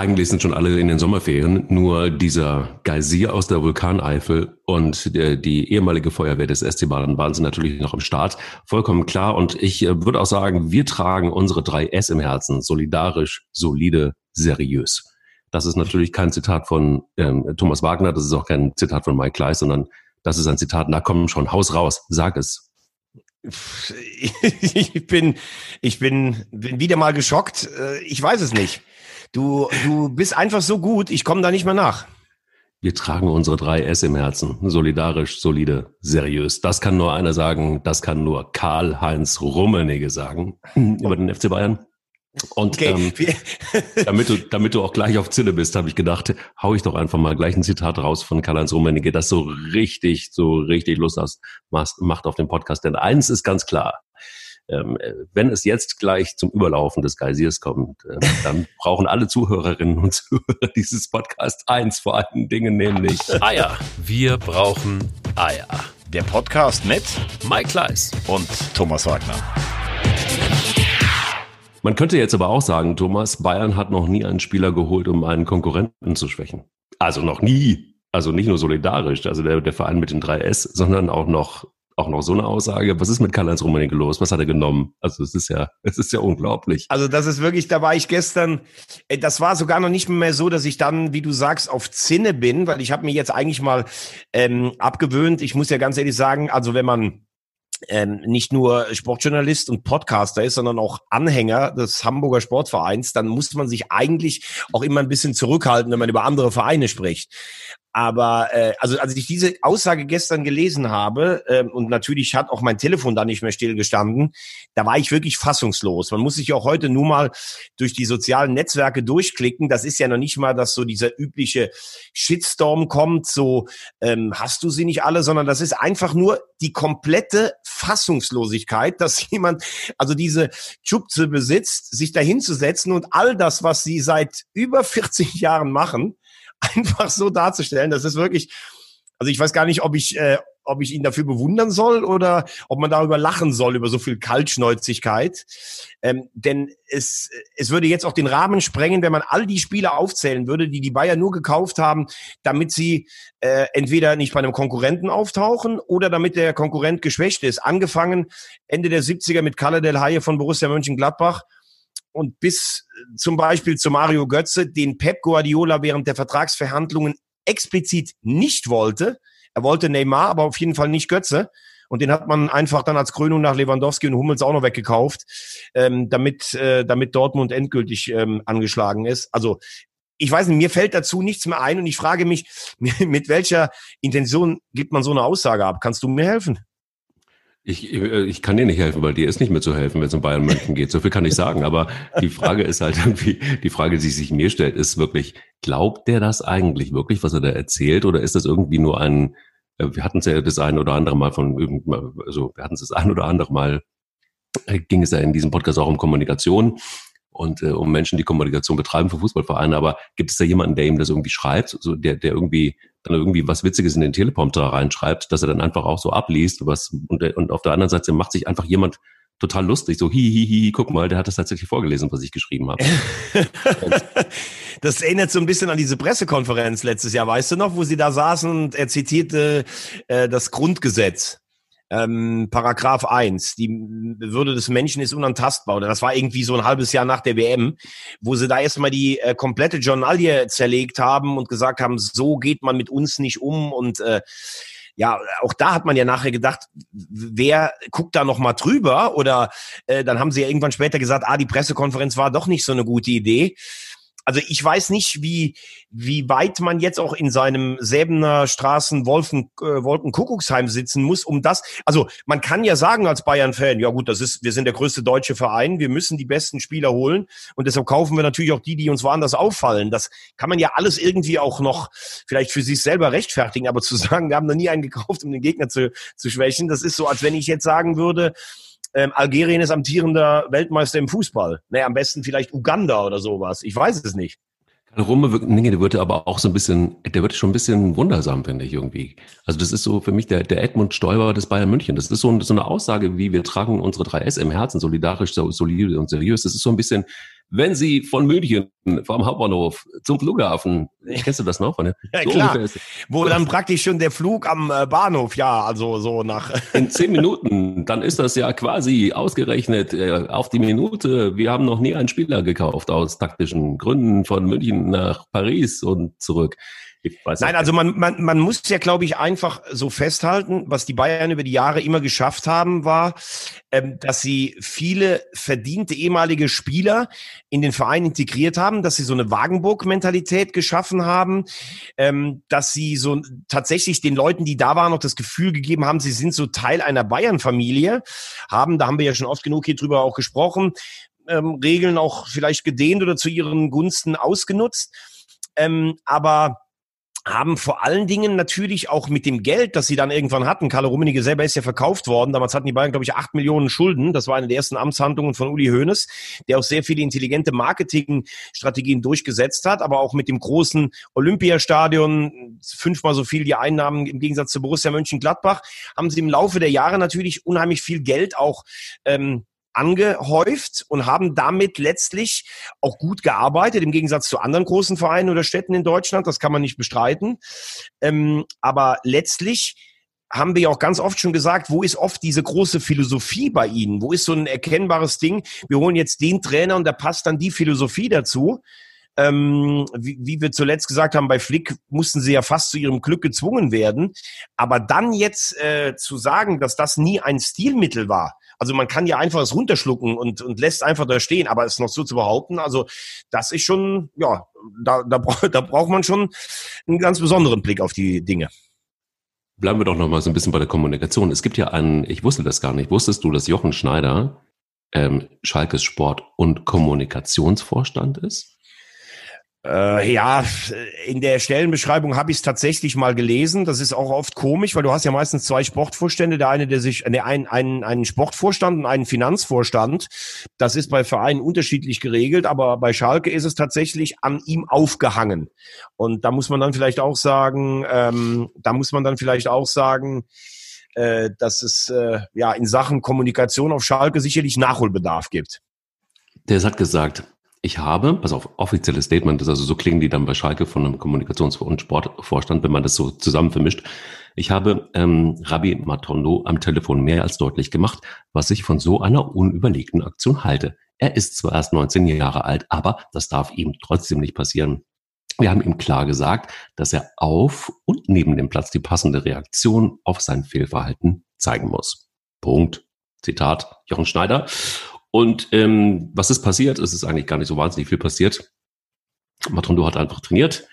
Eigentlich sind schon alle in den Sommerferien, nur dieser Geysir aus der Vulkaneifel und die ehemalige Feuerwehr des SC Baden sind natürlich noch im Start. Vollkommen klar. Und ich äh, würde auch sagen, wir tragen unsere drei S im Herzen. Solidarisch, solide, seriös. Das ist natürlich kein Zitat von ähm, Thomas Wagner, das ist auch kein Zitat von Mike Kleiss, sondern das ist ein Zitat, na komm schon, Haus raus, sag es. Ich bin, ich bin, bin wieder mal geschockt. Äh, ich weiß es nicht. Du, du bist einfach so gut, ich komme da nicht mehr nach. Wir tragen unsere drei S im Herzen. Solidarisch, solide, seriös. Das kann nur einer sagen. Das kann nur Karl-Heinz Rummenigge sagen über den FC Bayern. Und okay. ähm, damit, du, damit du auch gleich auf Zinne bist, habe ich gedacht, hau ich doch einfach mal gleich ein Zitat raus von Karl-Heinz Rummenigge, das so richtig, so richtig Lust hast, macht auf den Podcast. Denn eins ist ganz klar, ähm, wenn es jetzt gleich zum Überlaufen des Geysirs kommt, äh, dann brauchen alle Zuhörerinnen und Zuhörer dieses Podcasts eins vor allen Dingen, nämlich Eier. Wir brauchen Eier. Der Podcast mit Mike Kleiss und Thomas Wagner. Man könnte jetzt aber auch sagen, Thomas, Bayern hat noch nie einen Spieler geholt, um einen Konkurrenten zu schwächen. Also noch nie. Also nicht nur solidarisch, also der, der Verein mit den 3S, sondern auch noch auch noch so eine Aussage. Was ist mit Karl-Heinz Rummenigge los? Was hat er genommen? Also es ist ja, es ist ja unglaublich. Also das ist wirklich, da war ich gestern, äh, das war sogar noch nicht mehr so, dass ich dann, wie du sagst, auf Zinne bin, weil ich habe mir jetzt eigentlich mal ähm, abgewöhnt. Ich muss ja ganz ehrlich sagen, also wenn man ähm, nicht nur Sportjournalist und Podcaster ist, sondern auch Anhänger des Hamburger Sportvereins, dann muss man sich eigentlich auch immer ein bisschen zurückhalten, wenn man über andere Vereine spricht. Aber äh, also als ich diese Aussage gestern gelesen habe äh, und natürlich hat auch mein Telefon da nicht mehr stillgestanden, da war ich wirklich fassungslos. Man muss sich auch heute nur mal durch die sozialen Netzwerke durchklicken. Das ist ja noch nicht mal, dass so dieser übliche Shitstorm kommt, so ähm, hast du sie nicht alle, sondern das ist einfach nur die komplette Fassungslosigkeit, dass jemand also diese Schubze besitzt, sich dahinzusetzen und all das, was sie seit über 40 Jahren machen, einfach so darzustellen. Das ist wirklich, also ich weiß gar nicht, ob ich, äh, ob ich ihn dafür bewundern soll oder ob man darüber lachen soll, über so viel Kaltschnäuzigkeit. Ähm, denn es, es würde jetzt auch den Rahmen sprengen, wenn man all die Spiele aufzählen würde, die die Bayern nur gekauft haben, damit sie äh, entweder nicht bei einem Konkurrenten auftauchen oder damit der Konkurrent geschwächt ist. Angefangen Ende der 70er mit Kalle Del Haie von Borussia Mönchengladbach und bis äh, zum Beispiel zu Mario Götze, den Pep Guardiola während der Vertragsverhandlungen explizit nicht wollte. Er wollte Neymar, aber auf jeden Fall nicht Götze. Und den hat man einfach dann als Krönung nach Lewandowski und Hummels auch noch weggekauft, ähm, damit, äh, damit Dortmund endgültig ähm, angeschlagen ist. Also ich weiß nicht, mir fällt dazu nichts mehr ein und ich frage mich, mit welcher Intention gibt man so eine Aussage ab? Kannst du mir helfen? Ich, äh, ich kann dir nicht helfen, weil dir ist nicht mehr zu helfen, wenn es um Bayern München geht. So viel kann ich sagen. Aber die Frage ist halt irgendwie, die Frage, die sich mir stellt, ist wirklich, glaubt der das eigentlich wirklich, was er da erzählt? Oder ist das irgendwie nur ein, äh, wir hatten es ja das ein oder andere Mal von also wir hatten es das ein oder andere Mal, äh, ging es ja in diesem Podcast auch um Kommunikation und äh, um Menschen, die Kommunikation betreiben für Fußballvereine. Aber gibt es da jemanden, der ihm das irgendwie schreibt, so der, der irgendwie dann irgendwie was Witziges in den Teleprompter reinschreibt, dass er dann einfach auch so abliest, was und, und auf der anderen Seite macht sich einfach jemand total lustig, so hi, hi, hi, guck mal, der hat das tatsächlich vorgelesen, was ich geschrieben habe. das erinnert so ein bisschen an diese Pressekonferenz letztes Jahr, weißt du noch, wo sie da saßen und er zitierte äh, das Grundgesetz ähm, Paragraph 1, die Würde des Menschen ist unantastbar. Oder das war irgendwie so ein halbes Jahr nach der WM, wo sie da erstmal die äh, komplette Journalie zerlegt haben und gesagt haben, so geht man mit uns nicht um und äh, ja, auch da hat man ja nachher gedacht, wer guckt da noch mal drüber? Oder äh, dann haben sie ja irgendwann später gesagt, ah, die Pressekonferenz war doch nicht so eine gute Idee also ich weiß nicht, wie, wie weit man jetzt auch in seinem Säbener Straßen Wolfen, äh, Wolkenkuckucksheim sitzen muss, um das, also man kann ja sagen als Bayern-Fan, ja gut, das ist, wir sind der größte deutsche Verein, wir müssen die besten Spieler holen und deshalb kaufen wir natürlich auch die, die uns woanders auffallen. Das kann man ja alles irgendwie auch noch vielleicht für sich selber rechtfertigen, aber zu sagen, wir haben noch nie einen gekauft, um den Gegner zu, zu schwächen, das ist so, als wenn ich jetzt sagen würde, ähm, Algerien ist amtierender Weltmeister im Fußball. Naja, am besten vielleicht Uganda oder sowas. Ich weiß es nicht. Rumme, nee, der wird aber auch so ein bisschen, der wird schon ein bisschen wundersam, finde ich irgendwie. Also das ist so für mich der, der Edmund Stoiber des Bayern München. Das ist so, so eine Aussage, wie wir tragen unsere 3S im Herzen, solidarisch, solide und seriös. Das ist so ein bisschen wenn Sie von München vom Hauptbahnhof zum Flughafen, kennst du das noch? Ja, so klar. Wo dann praktisch schon der Flug am äh, Bahnhof, ja, also so nach. In zehn Minuten, dann ist das ja quasi ausgerechnet äh, auf die Minute. Wir haben noch nie einen Spieler gekauft aus taktischen Gründen von München nach Paris und zurück. Nein, also man, man, man muss ja, glaube ich, einfach so festhalten, was die Bayern über die Jahre immer geschafft haben, war, ähm, dass sie viele verdiente ehemalige Spieler in den Verein integriert haben, dass sie so eine Wagenburg-Mentalität geschaffen haben, ähm, dass sie so tatsächlich den Leuten, die da waren, noch das Gefühl gegeben haben, sie sind so Teil einer Bayern-Familie, haben, da haben wir ja schon oft genug hier drüber auch gesprochen, ähm, Regeln auch vielleicht gedehnt oder zu ihren Gunsten ausgenutzt. Ähm, aber haben vor allen Dingen natürlich auch mit dem Geld, das sie dann irgendwann hatten, Karl Rummenigge selber ist ja verkauft worden, damals hatten die Bayern, glaube ich, acht Millionen Schulden, das war eine der ersten Amtshandlungen von Uli Hoeneß, der auch sehr viele intelligente Marketingstrategien durchgesetzt hat, aber auch mit dem großen Olympiastadion, fünfmal so viel die Einnahmen im Gegensatz zu Borussia Mönchengladbach, haben sie im Laufe der Jahre natürlich unheimlich viel Geld auch ähm, angehäuft und haben damit letztlich auch gut gearbeitet, im Gegensatz zu anderen großen Vereinen oder Städten in Deutschland. Das kann man nicht bestreiten. Ähm, aber letztlich haben wir ja auch ganz oft schon gesagt, wo ist oft diese große Philosophie bei Ihnen? Wo ist so ein erkennbares Ding? Wir holen jetzt den Trainer und da passt dann die Philosophie dazu. Ähm, wie, wie wir zuletzt gesagt haben, bei Flick mussten sie ja fast zu ihrem Glück gezwungen werden. Aber dann jetzt äh, zu sagen, dass das nie ein Stilmittel war, also man kann ja einfach es runterschlucken und, und lässt einfach da stehen, aber es noch so zu behaupten, also das ist schon, ja, da, da, da braucht man schon einen ganz besonderen Blick auf die Dinge. Bleiben wir doch noch mal so ein bisschen bei der Kommunikation. Es gibt ja einen, ich wusste das gar nicht, wusstest du, dass Jochen Schneider ähm, Schalkes Sport- und Kommunikationsvorstand ist? Äh, ja, in der Stellenbeschreibung habe ich es tatsächlich mal gelesen. Das ist auch oft komisch, weil du hast ja meistens zwei Sportvorstände. Der eine, der sich, der einen, einen, einen Sportvorstand und einen Finanzvorstand. Das ist bei Vereinen unterschiedlich geregelt, aber bei Schalke ist es tatsächlich an ihm aufgehangen. Und da muss man dann vielleicht auch sagen, ähm, da muss man dann vielleicht auch sagen, äh, dass es äh, ja in Sachen Kommunikation auf Schalke sicherlich Nachholbedarf gibt. Der hat gesagt, ich habe, pass auf, offizielles Statement, das also so klingen die dann bei Schalke von einem Kommunikations- und Sportvorstand, wenn man das so zusammen vermischt. Ich habe ähm, Rabbi Matondo am Telefon mehr als deutlich gemacht, was ich von so einer unüberlegten Aktion halte. Er ist zwar erst 19 Jahre alt, aber das darf ihm trotzdem nicht passieren. Wir haben ihm klar gesagt, dass er auf und neben dem Platz die passende Reaktion auf sein Fehlverhalten zeigen muss. Punkt. Zitat Jochen Schneider. Und ähm, was ist passiert? Es ist eigentlich gar nicht so wahnsinnig viel passiert. Matondo hat einfach trainiert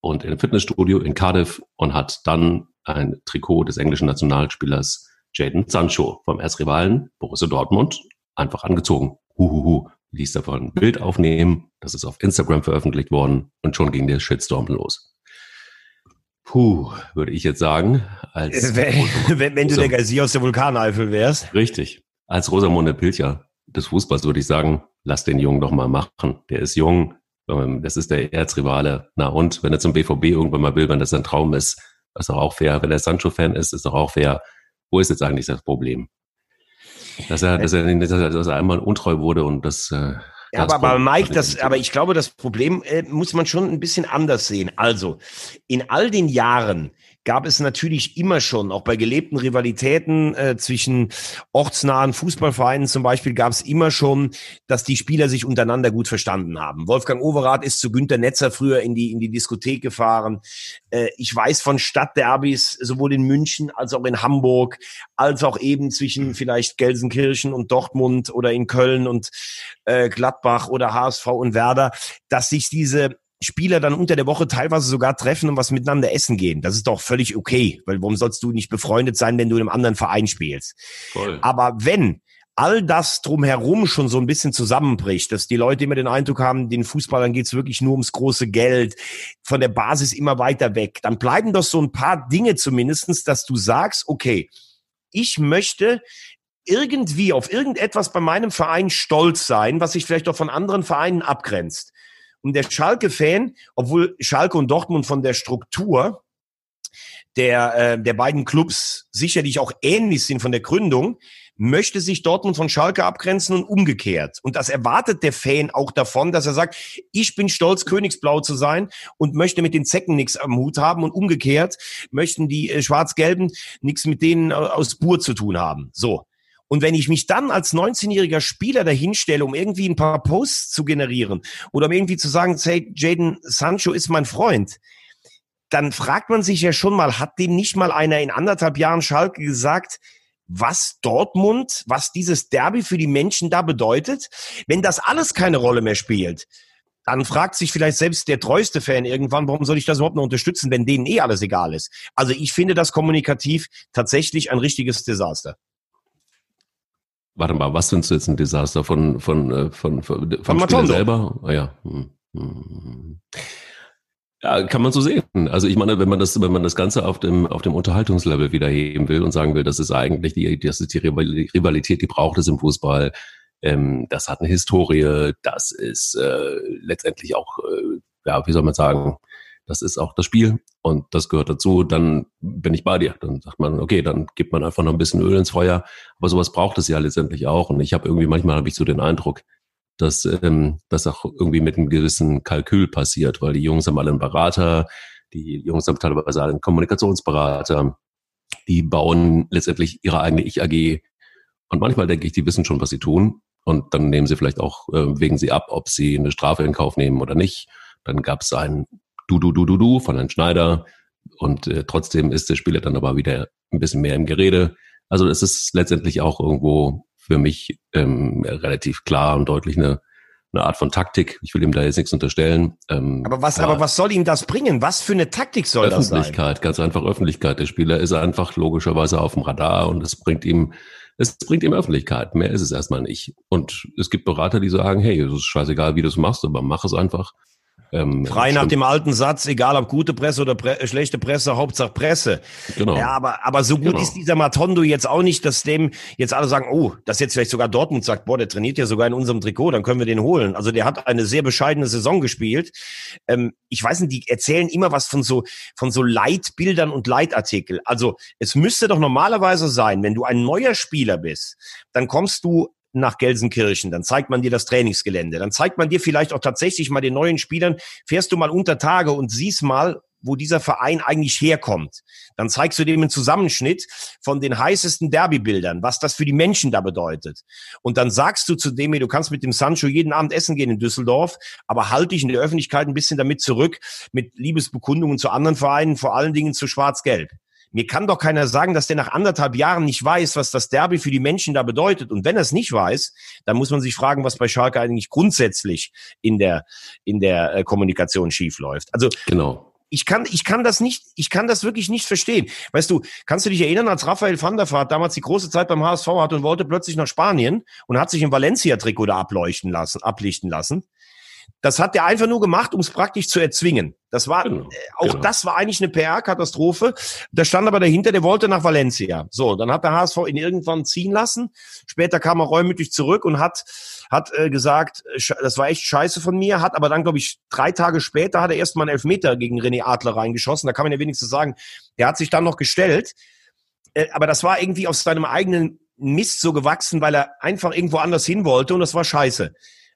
und in einem Fitnessstudio in Cardiff und hat dann ein Trikot des englischen Nationalspielers Jaden Sancho vom Erzrivalen Borussia Dortmund einfach angezogen. Huhuhu. Ließ davon ein Bild aufnehmen, das ist auf Instagram veröffentlicht worden und schon ging der Shitstorm los. Puh, würde ich jetzt sagen. Als wenn, wenn, du der Geysir aus der Vulkaneifel wärst. Richtig. Als Rosamunde Pilcher des Fußballs würde ich sagen, lass den Jungen doch mal machen. Der ist jung, ähm, das ist der Erzrivale. Na und, wenn er zum BVB irgendwann mal will, wenn das sein Traum ist, ist doch auch fair. Wenn er Sancho-Fan ist, ist doch auch fair. Wo ist jetzt eigentlich das Problem? Dass er, dass er, dass er einmal untreu wurde und das. Äh, ja, aber, aber Mike, das, aber ich glaube, das Problem äh, muss man schon ein bisschen anders sehen. Also, in all den Jahren, gab es natürlich immer schon, auch bei gelebten Rivalitäten äh, zwischen ortsnahen Fußballvereinen zum Beispiel, gab es immer schon, dass die Spieler sich untereinander gut verstanden haben. Wolfgang Overath ist zu Günter Netzer früher in die, in die Diskothek gefahren. Äh, ich weiß von Stadtderbys, sowohl in München als auch in Hamburg, als auch eben zwischen vielleicht Gelsenkirchen und Dortmund oder in Köln und äh, Gladbach oder HSV und Werder, dass sich diese Spieler dann unter der Woche teilweise sogar treffen und was miteinander essen gehen. Das ist doch völlig okay, weil warum sollst du nicht befreundet sein, wenn du in einem anderen Verein spielst? Voll. Aber wenn all das drumherum schon so ein bisschen zusammenbricht, dass die Leute immer den Eindruck haben, den Fußballern geht's wirklich nur ums große Geld, von der Basis immer weiter weg, dann bleiben doch so ein paar Dinge zumindestens, dass du sagst, okay, ich möchte irgendwie auf irgendetwas bei meinem Verein stolz sein, was sich vielleicht auch von anderen Vereinen abgrenzt. Und der Schalke-Fan, obwohl Schalke und Dortmund von der Struktur der, äh, der beiden Clubs sicherlich auch ähnlich sind von der Gründung, möchte sich Dortmund von Schalke abgrenzen und umgekehrt. Und das erwartet der Fan auch davon, dass er sagt, ich bin stolz, Königsblau zu sein und möchte mit den Zecken nichts am Hut haben und umgekehrt möchten die äh, Schwarz-Gelben nichts mit denen äh, aus Bur zu tun haben. So. Und wenn ich mich dann als 19-jähriger Spieler dahinstelle, um irgendwie ein paar Posts zu generieren oder um irgendwie zu sagen, hey, Jaden Sancho ist mein Freund, dann fragt man sich ja schon mal, hat dem nicht mal einer in anderthalb Jahren Schalke gesagt, was Dortmund, was dieses Derby für die Menschen da bedeutet? Wenn das alles keine Rolle mehr spielt, dann fragt sich vielleicht selbst der treueste Fan irgendwann, warum soll ich das überhaupt noch unterstützen, wenn denen eh alles egal ist? Also ich finde das kommunikativ tatsächlich ein richtiges Desaster. Warte mal, was findest du jetzt ein Desaster von von äh, von von, von Spieler selber? Ah, ja. Hm, hm. Ja, kann man so sehen. Also ich meine, wenn man das, wenn man das Ganze auf dem auf dem Unterhaltungslevel wieder heben will und sagen will, das ist eigentlich die, das ist die Rivalität, die braucht es im Fußball. Ähm, das hat eine Historie. Das ist äh, letztendlich auch, äh, ja, wie soll man sagen, das ist auch das Spiel und das gehört dazu, dann bin ich bei dir. Dann sagt man, okay, dann gibt man einfach noch ein bisschen Öl ins Feuer. Aber sowas braucht es ja letztendlich auch. Und ich habe irgendwie, manchmal habe ich so den Eindruck, dass ähm, das auch irgendwie mit einem gewissen Kalkül passiert, weil die Jungs haben alle einen Berater, die Jungs haben teilweise einen Kommunikationsberater, die bauen letztendlich ihre eigene Ich-AG. Und manchmal denke ich, die wissen schon, was sie tun. Und dann nehmen sie vielleicht auch, äh, wägen sie ab, ob sie eine Strafe in Kauf nehmen oder nicht. Dann gab es einen du, du, du, du, du von Herrn Schneider. Und äh, trotzdem ist der Spieler dann aber wieder ein bisschen mehr im Gerede. Also es ist letztendlich auch irgendwo für mich ähm, relativ klar und deutlich eine, eine Art von Taktik. Ich will ihm da jetzt nichts unterstellen. Ähm, aber was, aber was soll ihm das bringen? Was für eine Taktik soll das sein? Öffentlichkeit, ganz einfach Öffentlichkeit. Der Spieler ist einfach logischerweise auf dem Radar und es bringt ihm, es bringt ihm Öffentlichkeit. Mehr ist es erstmal nicht. Und es gibt Berater, die sagen, hey, es ist scheißegal, wie du es machst, aber mach es einfach. Ähm, Frei nach dem alten Satz, egal ob gute Presse oder Pre äh, schlechte Presse, Hauptsache Presse. Genau. Ja, aber, aber so gut genau. ist dieser Matondo jetzt auch nicht, dass dem jetzt alle sagen, oh, dass jetzt vielleicht sogar Dortmund sagt, boah, der trainiert ja sogar in unserem Trikot, dann können wir den holen. Also der hat eine sehr bescheidene Saison gespielt. Ähm, ich weiß nicht, die erzählen immer was von so, von so Leitbildern und Leitartikel. Also es müsste doch normalerweise sein, wenn du ein neuer Spieler bist, dann kommst du nach Gelsenkirchen, dann zeigt man dir das Trainingsgelände, dann zeigt man dir vielleicht auch tatsächlich mal den neuen Spielern, fährst du mal unter Tage und siehst mal, wo dieser Verein eigentlich herkommt. Dann zeigst du dem einen Zusammenschnitt von den heißesten Derbybildern, was das für die Menschen da bedeutet. Und dann sagst du zu dem, du kannst mit dem Sancho jeden Abend essen gehen in Düsseldorf, aber halt dich in der Öffentlichkeit ein bisschen damit zurück mit Liebesbekundungen zu anderen Vereinen, vor allen Dingen zu Schwarz-Gelb. Mir kann doch keiner sagen, dass der nach anderthalb Jahren nicht weiß, was das Derby für die Menschen da bedeutet. Und wenn er es nicht weiß, dann muss man sich fragen, was bei Schalke eigentlich grundsätzlich in der, in der äh, Kommunikation schiefläuft. Also, genau ich kann, ich kann das nicht, ich kann das wirklich nicht verstehen. Weißt du, kannst du dich erinnern, als Raphael van der Vaart damals die große Zeit beim HSV hatte und wollte plötzlich nach Spanien und hat sich im Valencia-Trikot da ableuchten lassen, ablichten lassen? Das hat der einfach nur gemacht, um es praktisch zu erzwingen. Das war, genau, äh, auch genau. das war eigentlich eine PR-Katastrophe. Da stand aber dahinter, der wollte nach Valencia. So, dann hat der HSV ihn irgendwann ziehen lassen. Später kam er reumütig zurück und hat, hat äh, gesagt, das war echt scheiße von mir, hat aber dann, glaube ich, drei Tage später hat er erstmal einen Elfmeter gegen René Adler reingeschossen. Da kann man ja wenigstens sagen, der hat sich dann noch gestellt. Äh, aber das war irgendwie aus seinem eigenen Mist so gewachsen, weil er einfach irgendwo anders hin wollte und das war scheiße.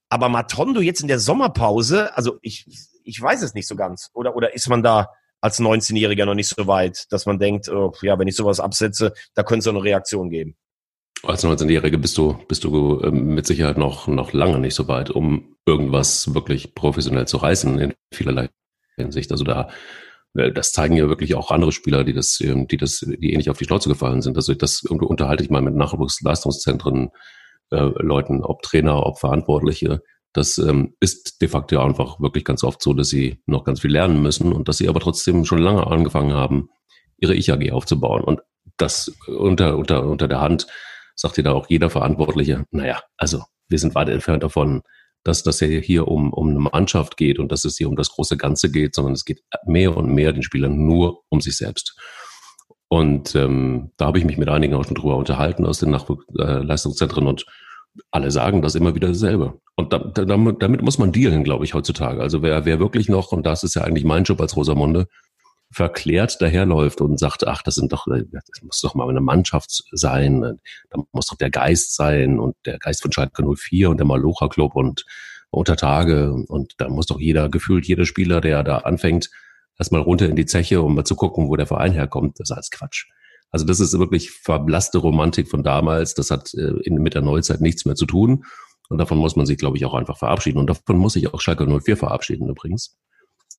Aber Matondo jetzt in der Sommerpause, also ich, ich weiß es nicht so ganz. Oder, oder ist man da als 19-Jähriger noch nicht so weit, dass man denkt, oh, ja, wenn ich sowas absetze, da könnte es eine Reaktion geben? Als 19-Jähriger bist du, bist du äh, mit Sicherheit noch, noch lange nicht so weit, um irgendwas wirklich professionell zu reißen in vielerlei Hinsicht. Also da, äh, das zeigen ja wirklich auch andere Spieler, die das, ähm, die das, die ähnlich auf die Schnauze gefallen sind. Also das unterhalte ich mal mit Nachwuchsleistungszentren äh, Leuten, ob Trainer, ob Verantwortliche. Das ähm, ist de facto einfach wirklich ganz oft so, dass sie noch ganz viel lernen müssen und dass sie aber trotzdem schon lange angefangen haben, ihre Ich-AG aufzubauen. Und das unter, unter, unter der Hand sagt dir da auch jeder Verantwortliche, naja, also wir sind weit entfernt davon, dass das ja hier um, um eine Mannschaft geht und dass es hier um das große Ganze geht, sondern es geht mehr und mehr den Spielern nur um sich selbst. Und ähm, da habe ich mich mit einigen auch schon drüber unterhalten aus den Nachwuchsleistungszentren und alle sagen das immer wieder dasselbe. Und da, da, damit muss man dealen, glaube ich, heutzutage. Also wer, wer wirklich noch, und das ist ja eigentlich mein Job als Rosamunde, verklärt daherläuft und sagt, ach, das sind doch, äh, das muss doch mal eine Mannschaft sein, da muss doch der Geist sein und der Geist von Schalke 04 und der Malocha Club und unter Tage und da muss doch jeder, gefühlt jeder Spieler, der da anfängt, erstmal runter in die Zeche, um mal zu gucken, wo der Verein herkommt. Das ist alles Quatsch. Also das ist wirklich verblasste Romantik von damals. Das hat äh, in, mit der Neuzeit nichts mehr zu tun. Und davon muss man sich, glaube ich, auch einfach verabschieden. Und davon muss sich auch Schalke 04 verabschieden übrigens.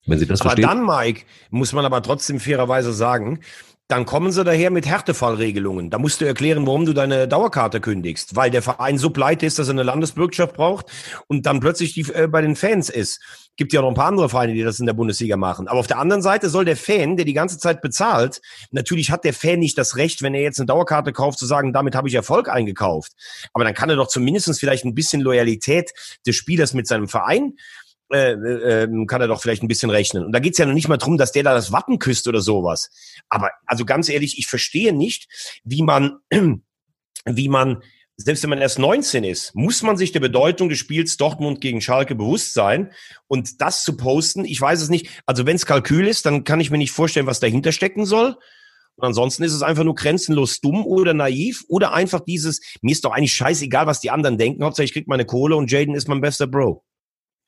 Wenn Sie das aber verstehen. dann, Mike, muss man aber trotzdem fairerweise sagen, dann kommen sie daher mit Härtefallregelungen. Da musst du erklären, warum du deine Dauerkarte kündigst, weil der Verein so pleite ist, dass er eine Landesbürgschaft braucht und dann plötzlich die, äh, bei den Fans ist. Gibt ja noch ein paar andere Vereine, die das in der Bundesliga machen. Aber auf der anderen Seite soll der Fan, der die ganze Zeit bezahlt, natürlich hat der Fan nicht das Recht, wenn er jetzt eine Dauerkarte kauft, zu sagen, damit habe ich Erfolg eingekauft. Aber dann kann er doch zumindestens vielleicht ein bisschen Loyalität des Spielers mit seinem Verein äh, äh, kann er doch vielleicht ein bisschen rechnen. Und da geht's ja noch nicht mal drum, dass der da das Wappen küsst oder sowas. Aber also ganz ehrlich, ich verstehe nicht, wie man, wie man, selbst wenn man erst 19 ist, muss man sich der Bedeutung des Spiels Dortmund gegen Schalke bewusst sein. Und das zu posten, ich weiß es nicht. Also wenn es Kalkül ist, dann kann ich mir nicht vorstellen, was dahinter stecken soll. Und ansonsten ist es einfach nur grenzenlos dumm oder naiv oder einfach dieses, mir ist doch eigentlich scheißegal, was die anderen denken. Hauptsache ich krieg meine Kohle und Jaden ist mein bester Bro.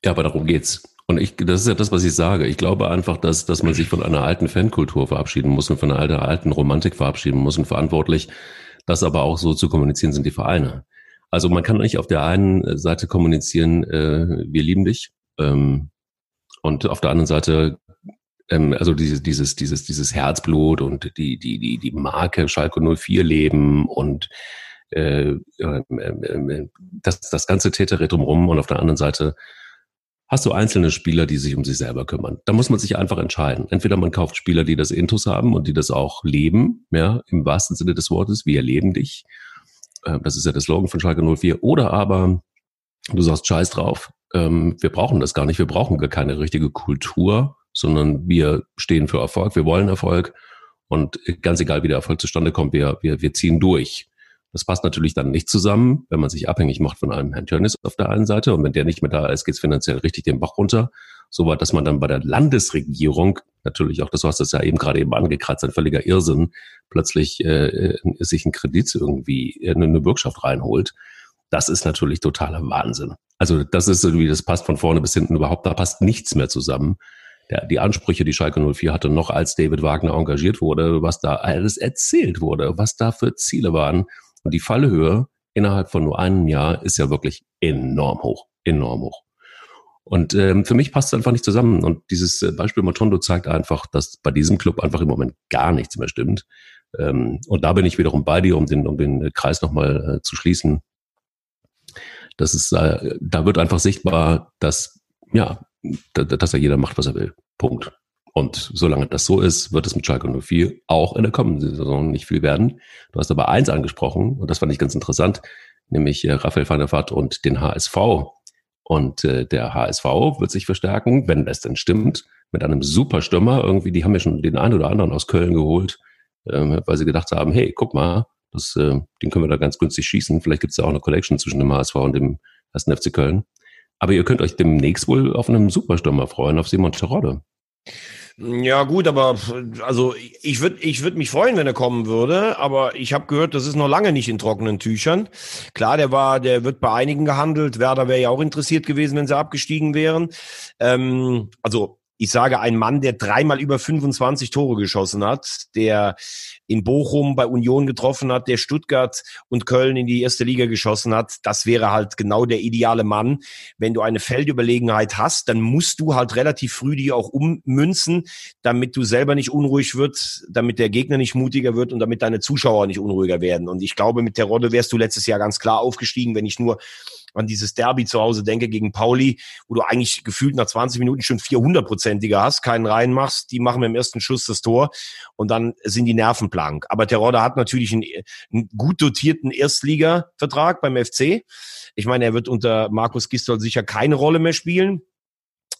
Ja, aber darum geht's. Und ich, das ist ja das, was ich sage. Ich glaube einfach, dass, dass man sich von einer alten Fankultur verabschieden muss und von einer alten, Romantik verabschieden muss und verantwortlich, das aber auch so zu kommunizieren sind die Vereine. Also man kann nicht auf der einen Seite kommunizieren, äh, wir lieben dich, ähm, und auf der anderen Seite ähm, also dieses, dieses, dieses, dieses Herzblut und die, die, die, die Marke Schalke 04 leben und äh, äh, äh, das, das ganze Tätere drumherum und auf der anderen Seite hast du einzelne Spieler, die sich um sich selber kümmern. Da muss man sich einfach entscheiden. Entweder man kauft Spieler, die das Intus haben und die das auch leben, ja, im wahrsten Sinne des Wortes, wir leben dich. Äh, das ist ja der Slogan von Schalke 04. Oder aber du sagst Scheiß drauf. Ähm, wir brauchen das gar nicht. Wir brauchen gar keine richtige Kultur, sondern wir stehen für Erfolg. Wir wollen Erfolg. Und ganz egal, wie der Erfolg zustande kommt, wir, wir, wir ziehen durch. Das passt natürlich dann nicht zusammen, wenn man sich abhängig macht von einem Herrn Tönnis auf der einen Seite und wenn der nicht mehr da ist, geht es finanziell richtig den Bach runter. So war, dass man dann bei der Landesregierung natürlich auch, das hast das ja eben gerade eben angekratzt, ein völliger Irrsinn, plötzlich äh, äh sich einen Kredit irgendwie in eine Bürgschaft reinholt. Das ist natürlich totaler Wahnsinn. Also das ist irgendwie, das passt von vorne bis hinten überhaupt, da passt nichts mehr zusammen. Die Ansprüche, die Schalke 04 hatte, noch als David Wagner engagiert wurde, was da alles erzählt wurde, was da für Ziele waren und die Fallhöhe innerhalb von nur einem Jahr ist ja wirklich enorm hoch, enorm hoch. Und ähm, für mich passt es einfach nicht zusammen. Und dieses äh, Beispiel Motondo zeigt einfach, dass bei diesem Club einfach im Moment gar nichts mehr stimmt. Ähm, und da bin ich wiederum bei dir, um den, um den Kreis nochmal äh, zu schließen. Das ist, äh, da wird einfach sichtbar, dass, ja, dass ja jeder macht, was er will. Punkt. Und solange das so ist, wird es mit Schalke 04 auch in der kommenden Saison nicht viel werden. Du hast aber eins angesprochen, und das fand ich ganz interessant, nämlich äh, Raphael van der Vaart und den HSV. Und äh, der HSV wird sich verstärken, wenn das denn stimmt, mit einem Superstürmer. Irgendwie, die haben ja schon den einen oder anderen aus Köln geholt, äh, weil sie gedacht haben, hey, guck mal, das, äh, den können wir da ganz günstig schießen. Vielleicht gibt es ja auch eine Collection zwischen dem HSV und dem 1. FC Köln. Aber ihr könnt euch demnächst wohl auf einen Superstürmer freuen, auf Simon Terodde. Ja, gut, aber also ich würde ich würd mich freuen, wenn er kommen würde, aber ich habe gehört, das ist noch lange nicht in trockenen Tüchern. Klar, der war, der wird bei einigen gehandelt. Werder wäre ja auch interessiert gewesen, wenn sie abgestiegen wären. Ähm, also ich sage, ein Mann, der dreimal über 25 Tore geschossen hat, der in Bochum bei Union getroffen hat, der Stuttgart und Köln in die erste Liga geschossen hat, das wäre halt genau der ideale Mann. Wenn du eine Feldüberlegenheit hast, dann musst du halt relativ früh die auch ummünzen, damit du selber nicht unruhig wird, damit der Gegner nicht mutiger wird und damit deine Zuschauer nicht unruhiger werden. Und ich glaube, mit der Rodde wärst du letztes Jahr ganz klar aufgestiegen, wenn ich nur an dieses Derby zu Hause denke gegen Pauli, wo du eigentlich gefühlt nach 20 Minuten schon 400-prozentiger hast, keinen reinmachst, die machen dem ersten Schuss das Tor und dann sind die Nerven blank. Aber Terodde hat natürlich einen, einen gut dotierten Erstliga-Vertrag beim FC. Ich meine, er wird unter Markus Gistol sicher keine Rolle mehr spielen.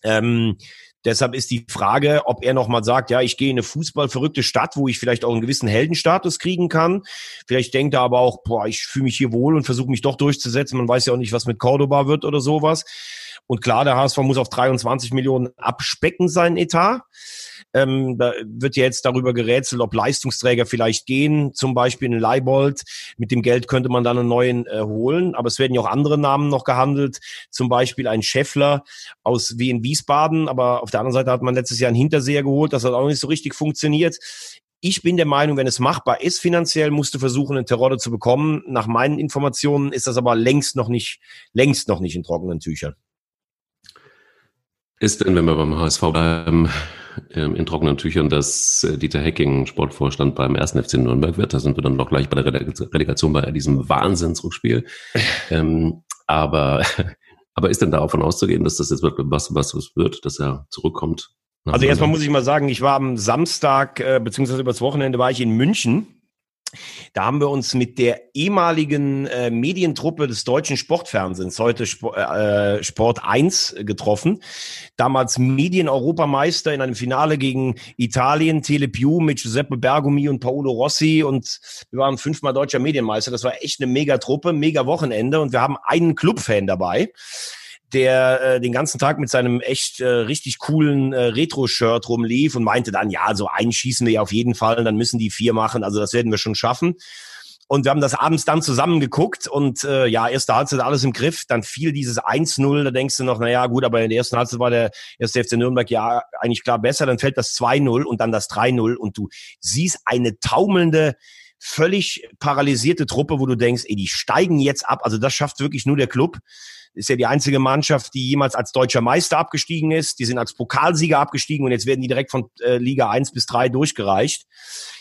Ähm, Deshalb ist die Frage, ob er nochmal sagt, ja, ich gehe in eine fußballverrückte Stadt, wo ich vielleicht auch einen gewissen Heldenstatus kriegen kann. Vielleicht denkt er aber auch, boah, ich fühle mich hier wohl und versuche mich doch durchzusetzen. Man weiß ja auch nicht, was mit Cordoba wird oder sowas. Und klar, der HSV muss auf 23 Millionen abspecken sein Etat. Ähm, da wird ja jetzt darüber gerätselt, ob Leistungsträger vielleicht gehen, zum Beispiel in Leibold. Mit dem Geld könnte man dann einen neuen äh, holen. Aber es werden ja auch andere Namen noch gehandelt, zum Beispiel ein Scheffler aus Wien Wiesbaden. Aber auf der anderen Seite hat man letztes Jahr einen Hinterseher geholt. Das hat auch nicht so richtig funktioniert. Ich bin der Meinung, wenn es machbar ist finanziell, musst du versuchen, einen Terodde zu bekommen. Nach meinen Informationen ist das aber längst noch nicht, längst noch nicht in trockenen Tüchern. Ist denn, wenn wir beim HSV bleiben, ähm, in trockenen Tüchern, dass äh, Dieter Hecking Sportvorstand beim ersten FC Nürnberg wird. Da sind wir dann noch gleich bei der Relegation bei diesem Wahnsinnsrückspiel. ähm, aber, aber ist denn davon auszugehen, dass das jetzt wirklich was, was wird, dass er zurückkommt? Also erstmal muss ich mal sagen, ich war am Samstag, äh, beziehungsweise übers Wochenende war ich in München da haben wir uns mit der ehemaligen äh, Medientruppe des deutschen Sportfernsehens, heute Sport, äh, Sport 1, getroffen. Damals Medien-Europameister in einem Finale gegen Italien, Telepiu mit Giuseppe Bergomi und Paolo Rossi und wir waren fünfmal deutscher Medienmeister. Das war echt eine mega Truppe, mega Wochenende und wir haben einen Clubfan dabei der äh, den ganzen Tag mit seinem echt äh, richtig coolen äh, Retro-Shirt rumlief und meinte dann, ja, so einschießen wir ja auf jeden Fall, dann müssen die vier machen, also das werden wir schon schaffen. Und wir haben das abends dann zusammen geguckt und äh, ja, erste Halbzeit alles im Griff. Dann fiel dieses 1-0, da denkst du noch, naja, gut, aber in der ersten Halbzeit war der erste FC Nürnberg ja eigentlich klar besser. Dann fällt das 2-0 und dann das 3-0 und du siehst eine taumelnde, völlig paralysierte Truppe, wo du denkst, ey, die steigen jetzt ab. Also das schafft wirklich nur der Club ist ja die einzige Mannschaft, die jemals als deutscher Meister abgestiegen ist. Die sind als Pokalsieger abgestiegen und jetzt werden die direkt von äh, Liga 1 bis 3 durchgereicht.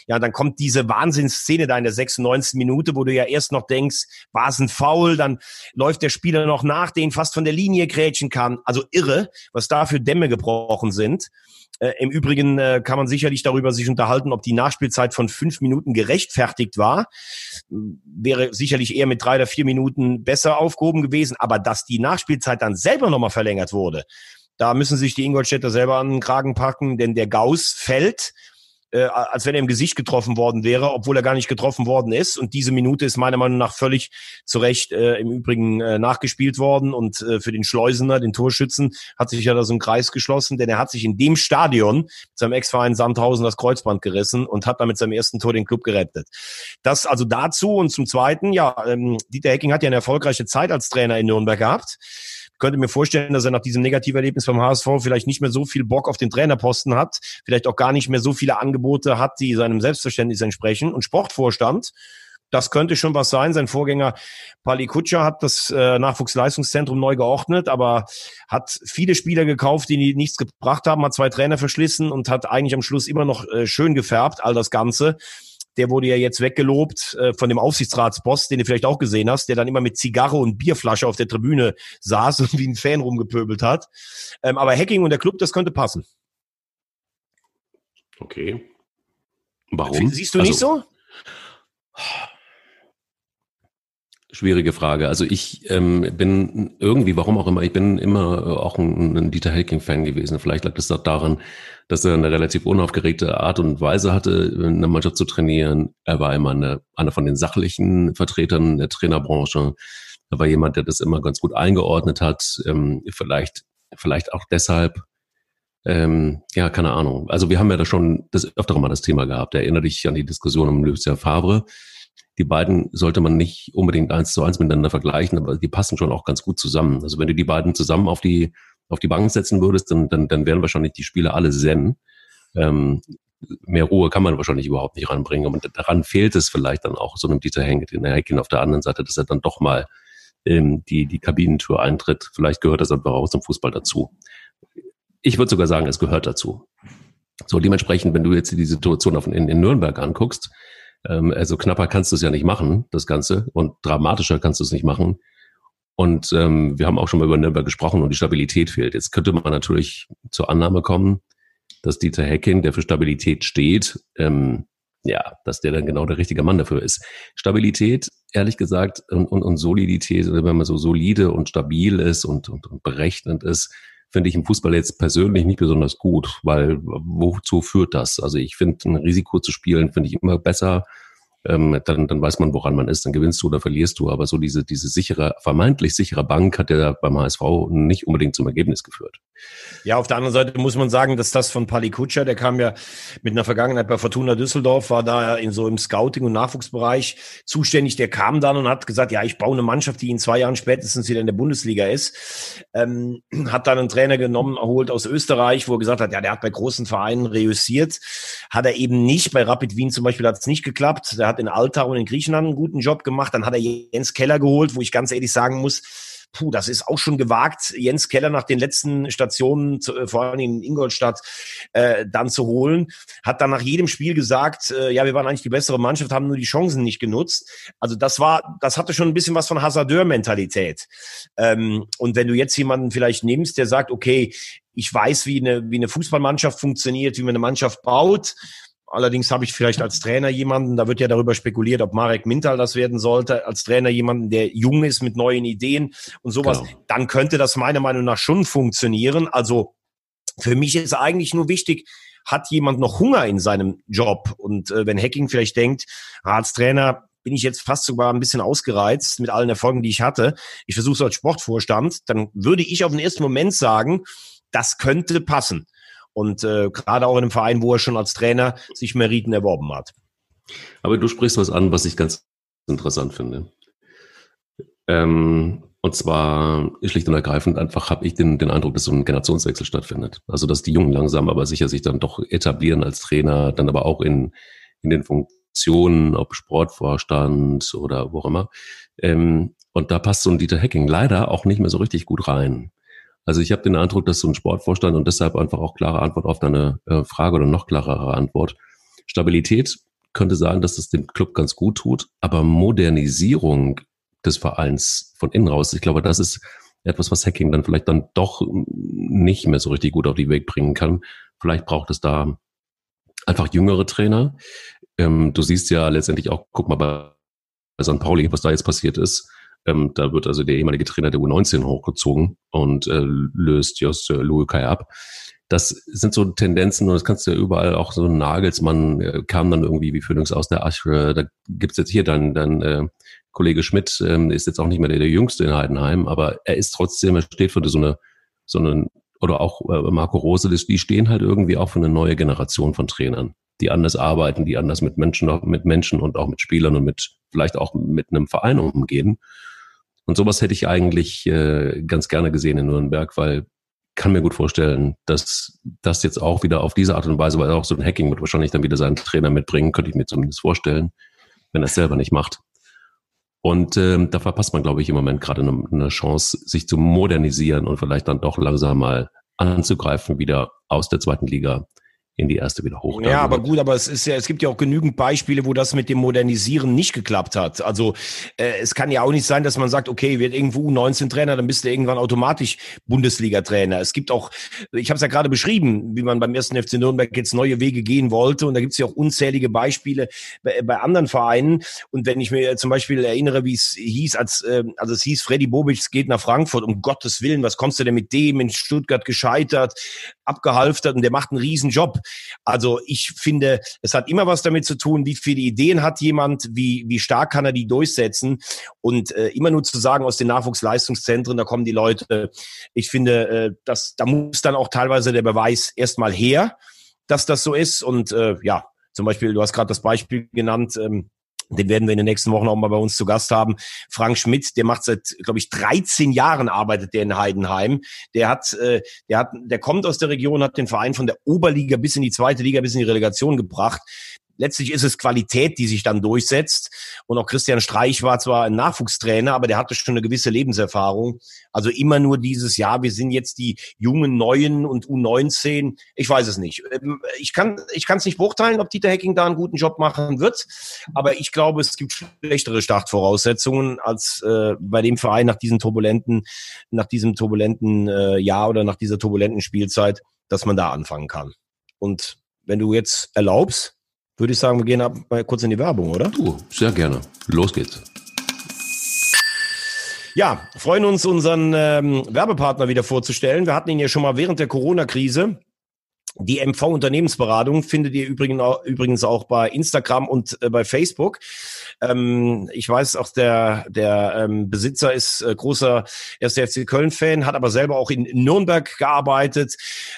Ja, dann kommt diese Wahnsinnsszene da in der 96. Minute, wo du ja erst noch denkst, war es ein Foul, dann läuft der Spieler noch nach, den fast von der Linie grätschen kann. Also irre, was da für Dämme gebrochen sind. Äh, Im Übrigen äh, kann man sicherlich darüber sich unterhalten, ob die Nachspielzeit von fünf Minuten gerechtfertigt war. Wäre sicherlich eher mit drei oder vier Minuten besser aufgehoben gewesen. Aber dass die Nachspielzeit dann selber nochmal verlängert wurde, da müssen sich die Ingolstädter selber an den Kragen packen, denn der Gauss fällt äh, als wenn er im Gesicht getroffen worden wäre, obwohl er gar nicht getroffen worden ist. Und diese Minute ist meiner Meinung nach völlig zu Recht äh, im Übrigen äh, nachgespielt worden. Und äh, für den Schleusener, den Torschützen, hat sich ja da so ein Kreis geschlossen, denn er hat sich in dem Stadion mit seinem Ex-Verein Sandhausen das Kreuzband gerissen und hat damit seinem ersten Tor den Club gerettet. Das also dazu und zum Zweiten, ja, ähm, Dieter Hecking hat ja eine erfolgreiche Zeit als Trainer in Nürnberg gehabt könnte mir vorstellen, dass er nach diesem Negativerlebnis vom HSV vielleicht nicht mehr so viel Bock auf den Trainerposten hat, vielleicht auch gar nicht mehr so viele Angebote hat, die seinem Selbstverständnis entsprechen. Und Sportvorstand, das könnte schon was sein. Sein Vorgänger Pali Kutscher hat das äh, Nachwuchsleistungszentrum neu geordnet, aber hat viele Spieler gekauft, die nichts gebracht haben, hat zwei Trainer verschlissen und hat eigentlich am Schluss immer noch äh, schön gefärbt, all das Ganze der wurde ja jetzt weggelobt äh, von dem Aufsichtsratsboss, den du vielleicht auch gesehen hast, der dann immer mit Zigarre und Bierflasche auf der Tribüne saß und wie ein Fan rumgepöbelt hat. Ähm, aber Hacking und der Club, das könnte passen. Okay. Warum? Siehst du also, nicht so? Schwierige Frage. Also ich ähm, bin irgendwie, warum auch immer, ich bin immer auch ein, ein Dieter Helking-Fan gewesen. Vielleicht lag das auch daran, dass er eine relativ unaufgeregte Art und Weise hatte, eine Mannschaft zu trainieren. Er war immer eine, einer von den sachlichen Vertretern der Trainerbranche. Er war jemand, der das immer ganz gut eingeordnet hat. Ähm, vielleicht, vielleicht auch deshalb, ähm, ja, keine Ahnung. Also wir haben ja da schon das öfter mal das Thema gehabt. Erinnere dich an die Diskussion um Lucien Favre. Die beiden sollte man nicht unbedingt eins zu eins miteinander vergleichen, aber die passen schon auch ganz gut zusammen. Also wenn du die beiden zusammen auf die auf die Bank setzen würdest, dann, dann, dann wären wahrscheinlich die Spieler alle zen. Ähm, mehr Ruhe kann man wahrscheinlich überhaupt nicht ranbringen. Und daran fehlt es vielleicht dann auch so einem Dieter Henkin auf der anderen Seite, dass er dann doch mal ähm, die, die Kabinentür eintritt. Vielleicht gehört das einfach auch zum Fußball dazu. Ich würde sogar sagen, es gehört dazu. So, dementsprechend, wenn du jetzt die Situation auf, in, in Nürnberg anguckst, ähm, also knapper kannst du es ja nicht machen, das Ganze, und dramatischer kannst du es nicht machen. Und ähm, wir haben auch schon mal über Nürnberg gesprochen und die Stabilität fehlt. Jetzt könnte man natürlich zur Annahme kommen, dass Dieter Hecking, der für Stabilität steht, ähm, ja, dass der dann genau der richtige Mann dafür ist. Stabilität, ehrlich gesagt, und, und, und Solidität, wenn man so solide und stabil ist und, und, und berechnend ist, finde ich im Fußball jetzt persönlich nicht besonders gut, weil wozu führt das? Also ich finde, ein Risiko zu spielen, finde ich immer besser ähm, dann, dann weiß man, woran man ist, dann gewinnst du oder verlierst du. Aber so diese, diese sichere, vermeintlich sichere Bank hat ja beim HSV nicht unbedingt zum Ergebnis geführt. Ja, auf der anderen Seite muss man sagen, dass das von Pali Kutscher, der kam ja mit einer Vergangenheit bei Fortuna Düsseldorf, war da in so im Scouting- und Nachwuchsbereich zuständig. Der kam dann und hat gesagt, ja, ich baue eine Mannschaft, die in zwei Jahren spätestens wieder in der Bundesliga ist. Ähm, hat dann einen Trainer genommen, erholt aus Österreich, wo er gesagt hat, ja, der hat bei großen Vereinen reüssiert. Hat er eben nicht. Bei Rapid Wien zum Beispiel hat es nicht geklappt. Der hat in Alta und in Griechenland einen guten Job gemacht. Dann hat er Jens Keller geholt, wo ich ganz ehrlich sagen muss, puh, das ist auch schon gewagt, Jens Keller nach den letzten Stationen, zu, äh, vor allem in Ingolstadt, äh, dann zu holen. Hat dann nach jedem Spiel gesagt, äh, ja, wir waren eigentlich die bessere Mannschaft, haben nur die Chancen nicht genutzt. Also das war, das hatte schon ein bisschen was von Hasardeur-Mentalität. Ähm, und wenn du jetzt jemanden vielleicht nimmst, der sagt, okay, ich weiß, wie eine, wie eine Fußballmannschaft funktioniert, wie man eine Mannschaft baut, Allerdings habe ich vielleicht als Trainer jemanden, da wird ja darüber spekuliert, ob Marek Mintal das werden sollte, als Trainer jemanden, der jung ist mit neuen Ideen und sowas, genau. dann könnte das meiner Meinung nach schon funktionieren. Also für mich ist eigentlich nur wichtig, hat jemand noch Hunger in seinem Job? Und äh, wenn Hacking vielleicht denkt, ah, als Trainer bin ich jetzt fast sogar ein bisschen ausgereizt mit allen Erfolgen, die ich hatte. Ich versuche es als Sportvorstand, dann würde ich auf den ersten Moment sagen, das könnte passen. Und äh, gerade auch in einem Verein, wo er schon als Trainer sich Meriten erworben hat. Aber du sprichst was an, was ich ganz interessant finde. Ähm, und zwar schlicht und ergreifend einfach habe ich den, den Eindruck, dass so ein Generationswechsel stattfindet. Also dass die Jungen langsam aber sicher sich dann doch etablieren als Trainer, dann aber auch in, in den Funktionen, ob Sportvorstand oder wo auch immer. Ähm, und da passt so ein Dieter Hacking leider auch nicht mehr so richtig gut rein. Also ich habe den Eindruck, dass so ein Sportvorstand und deshalb einfach auch klare Antwort auf deine äh, Frage oder noch klarere Antwort. Stabilität könnte sagen, dass das dem Club ganz gut tut, aber Modernisierung des Vereins von innen raus, ich glaube, das ist etwas, was Hacking dann vielleicht dann doch nicht mehr so richtig gut auf die Weg bringen kann. Vielleicht braucht es da einfach jüngere Trainer. Ähm, du siehst ja letztendlich auch, guck mal bei St. Pauli, was da jetzt passiert ist. Ähm, da wird also der ehemalige Trainer der U19 hochgezogen und äh, löst Jos äh, Luukai ab. Das sind so Tendenzen und das kannst du ja überall auch so Nagelsmann äh, kam dann irgendwie wie Phoenix aus der Asche. Da gibt's jetzt hier dann, dann äh, Kollege Schmidt ähm, ist jetzt auch nicht mehr der, der Jüngste in Heidenheim, aber er ist trotzdem, er steht für so eine, so eine oder auch äh, Marco Rose, die stehen halt irgendwie auch für eine neue Generation von Trainern, die anders arbeiten, die anders mit Menschen, mit Menschen und auch mit Spielern und mit vielleicht auch mit einem Verein umgehen. Und sowas hätte ich eigentlich äh, ganz gerne gesehen in Nürnberg, weil kann mir gut vorstellen, dass das jetzt auch wieder auf diese Art und Weise, weil auch so ein Hacking wird wahrscheinlich dann wieder seinen Trainer mitbringen, könnte ich mir zumindest vorstellen, wenn er es selber nicht macht. Und ähm, da verpasst man, glaube ich, im Moment gerade eine, eine Chance, sich zu modernisieren und vielleicht dann doch langsam mal anzugreifen, wieder aus der zweiten Liga in die erste wieder hoch. Ja, aber gut, aber es ist ja, es gibt ja auch genügend Beispiele, wo das mit dem Modernisieren nicht geklappt hat. Also äh, es kann ja auch nicht sein, dass man sagt, okay, wird irgendwo 19 Trainer, dann bist du irgendwann automatisch Bundesliga-Trainer. Es gibt auch, ich habe es ja gerade beschrieben, wie man beim ersten FC Nürnberg jetzt neue Wege gehen wollte. Und da gibt es ja auch unzählige Beispiele bei, bei, anderen Vereinen. Und wenn ich mir zum Beispiel erinnere, wie es hieß, als äh, also es hieß, Freddy Bobic geht nach Frankfurt, um Gottes Willen, was kommst du denn mit dem in Stuttgart gescheitert, abgehalftert und der macht einen riesen Job. Also ich finde, es hat immer was damit zu tun, wie viele Ideen hat jemand, wie, wie stark kann er die durchsetzen und äh, immer nur zu sagen aus den Nachwuchsleistungszentren, da kommen die Leute. Ich finde, äh, dass, da muss dann auch teilweise der Beweis erstmal her, dass das so ist und äh, ja, zum Beispiel, du hast gerade das Beispiel genannt, ähm, den werden wir in den nächsten Wochen auch mal bei uns zu Gast haben. Frank Schmidt, der macht seit, glaube ich, 13 Jahren arbeitet der in Heidenheim. Der hat, äh, der hat, der kommt aus der Region, hat den Verein von der Oberliga bis in die zweite Liga, bis in die Relegation gebracht letztlich ist es Qualität, die sich dann durchsetzt. Und auch Christian Streich war zwar ein Nachwuchstrainer, aber der hatte schon eine gewisse Lebenserfahrung. Also immer nur dieses Jahr, wir sind jetzt die jungen Neuen und U19. Ich weiß es nicht. Ähm, ich kann ich kann es nicht beurteilen, ob Dieter Hecking da einen guten Job machen wird. Aber ich glaube, es gibt schlechtere Startvoraussetzungen als äh, bei dem Verein nach diesem turbulenten, nach diesem turbulenten äh, Jahr oder nach dieser turbulenten Spielzeit, dass man da anfangen kann. Und wenn du jetzt erlaubst, würde ich sagen, wir gehen ab mal kurz in die Werbung, oder? Du, sehr gerne. Los geht's. Ja, freuen uns, unseren ähm, Werbepartner wieder vorzustellen. Wir hatten ihn ja schon mal während der Corona-Krise Die MV Unternehmensberatung findet ihr übrigens auch bei Instagram und äh, bei Facebook. Ähm, ich weiß auch, der, der ähm, Besitzer ist äh, großer 1. FC Köln-Fan, hat aber selber auch in Nürnberg gearbeitet,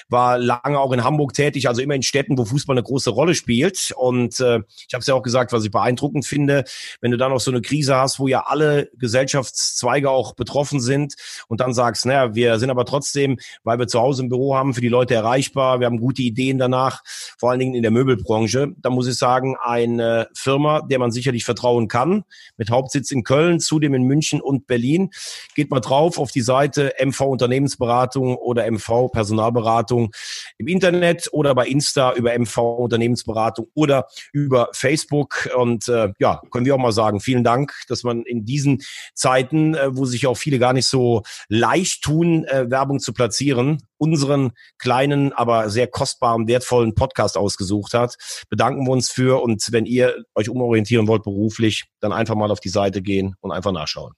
war lange auch in Hamburg tätig, also immer in Städten, wo Fußball eine große Rolle spielt. Und äh, ich habe es ja auch gesagt, was ich beeindruckend finde, wenn du dann noch so eine Krise hast, wo ja alle Gesellschaftszweige auch betroffen sind und dann sagst, naja, wir sind aber trotzdem, weil wir zu Hause im Büro haben, für die Leute erreichbar, wir haben gute Ideen danach, vor allen Dingen in der Möbelbranche. Da muss ich sagen, eine Firma, der man sicherlich vertraut, anschauen kann, mit Hauptsitz in Köln, zudem in München und Berlin. Geht mal drauf auf die Seite MV Unternehmensberatung oder MV Personalberatung im Internet oder bei Insta über MV Unternehmensberatung oder über Facebook. Und äh, ja, können wir auch mal sagen, vielen Dank, dass man in diesen Zeiten, äh, wo sich auch viele gar nicht so leicht tun, äh, Werbung zu platzieren, unseren kleinen, aber sehr kostbaren, wertvollen Podcast ausgesucht hat. Bedanken wir uns für und wenn ihr euch umorientieren wollt beruflich, dann einfach mal auf die Seite gehen und einfach nachschauen.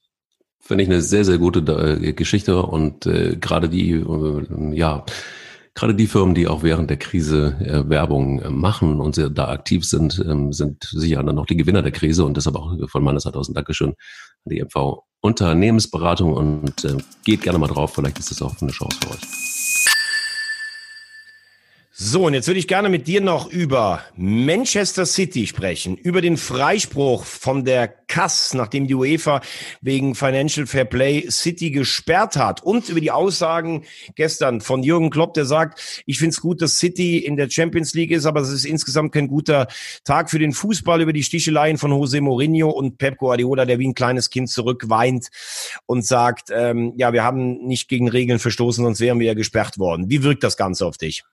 Finde ich eine sehr, sehr gute äh, Geschichte und äh, gerade die, äh, ja, gerade die Firmen, die auch während der Krise äh, Werbung äh, machen und sehr, da aktiv sind, ähm, sind sicher dann noch die Gewinner der Krise und deshalb auch von meiner Seite aus ein Dankeschön an die MV Unternehmensberatung und äh, geht gerne mal drauf, vielleicht ist das auch eine Chance für euch. So, und jetzt würde ich gerne mit dir noch über Manchester City sprechen, über den Freispruch von der Kass, nachdem die UEFA wegen Financial Fair Play City gesperrt hat und über die Aussagen gestern von Jürgen Klopp, der sagt, ich finde es gut, dass City in der Champions League ist, aber es ist insgesamt kein guter Tag für den Fußball, über die Sticheleien von Jose Mourinho und Pep Guardiola, der wie ein kleines Kind zurückweint und sagt, ähm, ja, wir haben nicht gegen Regeln verstoßen, sonst wären wir ja gesperrt worden. Wie wirkt das Ganze auf dich?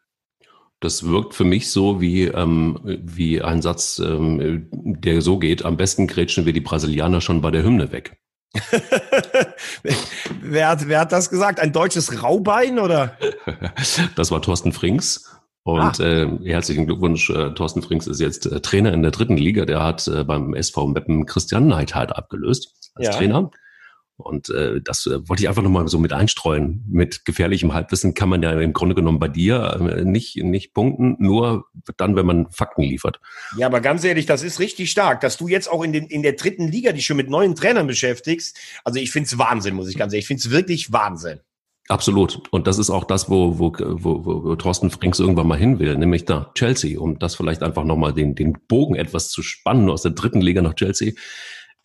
Das wirkt für mich so wie, ähm, wie ein Satz, ähm, der so geht, am besten grätschen wir die Brasilianer schon bei der Hymne weg. wer, hat, wer hat das gesagt? Ein deutsches Raubein oder? das war Thorsten Frings. Und ah. äh, herzlichen Glückwunsch, äh, Thorsten Frings ist jetzt äh, Trainer in der dritten Liga. Der hat äh, beim SV Meppen Christian Neidhardt abgelöst als ja. Trainer. Und äh, das äh, wollte ich einfach nochmal so mit einstreuen. Mit gefährlichem Halbwissen kann man ja im Grunde genommen bei dir äh, nicht, nicht punkten, nur dann, wenn man Fakten liefert. Ja, aber ganz ehrlich, das ist richtig stark, dass du jetzt auch in, den, in der dritten Liga dich schon mit neuen Trainern beschäftigst. Also ich finde es Wahnsinn, muss ich ganz ehrlich. Ich finde es wirklich Wahnsinn. Absolut. Und das ist auch das, wo, wo, wo, wo, wo Thorsten Frings irgendwann mal hin will, nämlich da Chelsea, um das vielleicht einfach nochmal den, den Bogen etwas zu spannen aus der dritten Liga nach Chelsea.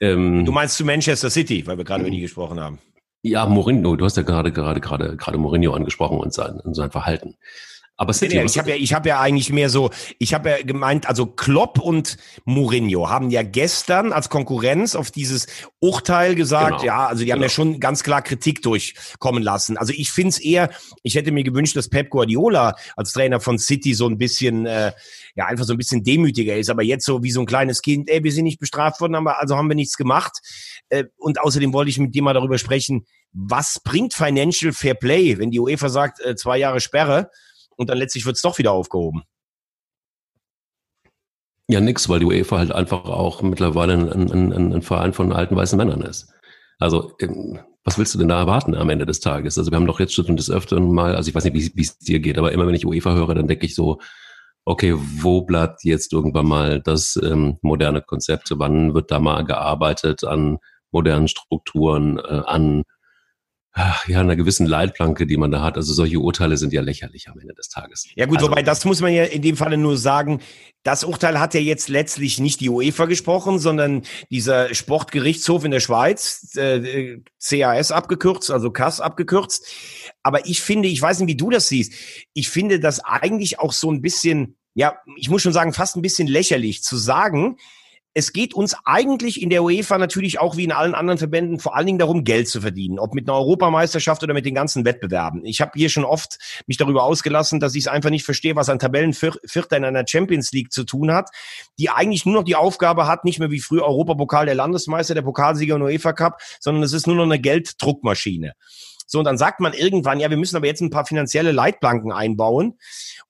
Ähm, du meinst zu Manchester City, weil wir gerade über die gesprochen haben. Ja, Mourinho, du hast ja gerade gerade gerade gerade Mourinho angesprochen und sein, und sein Verhalten. Aber City, ich habe ja, ich habe ja eigentlich mehr so, ich habe ja gemeint, also Klopp und Mourinho haben ja gestern als Konkurrenz auf dieses Urteil gesagt, genau. ja, also die haben ja genau. schon ganz klar Kritik durchkommen lassen. Also ich finde es eher, ich hätte mir gewünscht, dass Pep Guardiola als Trainer von City so ein bisschen, äh, ja, einfach so ein bisschen demütiger ist, aber jetzt so wie so ein kleines Kind, ey, wir sind nicht bestraft worden, aber also haben wir nichts gemacht. Äh, und außerdem wollte ich mit dir mal darüber sprechen, was bringt Financial Fair Play, wenn die UEFA sagt, äh, zwei Jahre Sperre? Und dann letztlich wird es doch wieder aufgehoben. Ja, nix, weil die UEFA halt einfach auch mittlerweile ein, ein, ein, ein Verein von alten weißen Männern ist. Also, ähm, was willst du denn da erwarten am Ende des Tages? Also, wir haben doch jetzt schon des Öfteren mal, also ich weiß nicht, wie es dir geht, aber immer wenn ich UEFA höre, dann denke ich so, okay, wo bleibt jetzt irgendwann mal das ähm, moderne Konzept? Wann wird da mal gearbeitet an modernen Strukturen, äh, an ja, einer gewissen Leitplanke, die man da hat. Also solche Urteile sind ja lächerlich am Ende des Tages. Ja gut, also, wobei das muss man ja in dem Falle nur sagen, das Urteil hat ja jetzt letztlich nicht die UEFA gesprochen, sondern dieser Sportgerichtshof in der Schweiz, äh, CAS abgekürzt, also CAS abgekürzt. Aber ich finde, ich weiß nicht, wie du das siehst, ich finde das eigentlich auch so ein bisschen, ja, ich muss schon sagen, fast ein bisschen lächerlich zu sagen, es geht uns eigentlich in der UEFA natürlich auch wie in allen anderen Verbänden vor allen Dingen darum, Geld zu verdienen, ob mit einer Europameisterschaft oder mit den ganzen Wettbewerben. Ich habe hier schon oft mich darüber ausgelassen, dass ich es einfach nicht verstehe, was ein Tabellenvierter in einer Champions League zu tun hat, die eigentlich nur noch die Aufgabe hat, nicht mehr wie früher Europapokal der Landesmeister, der Pokalsieger und UEFA Cup, sondern es ist nur noch eine Gelddruckmaschine. So, und dann sagt man irgendwann, ja, wir müssen aber jetzt ein paar finanzielle Leitplanken einbauen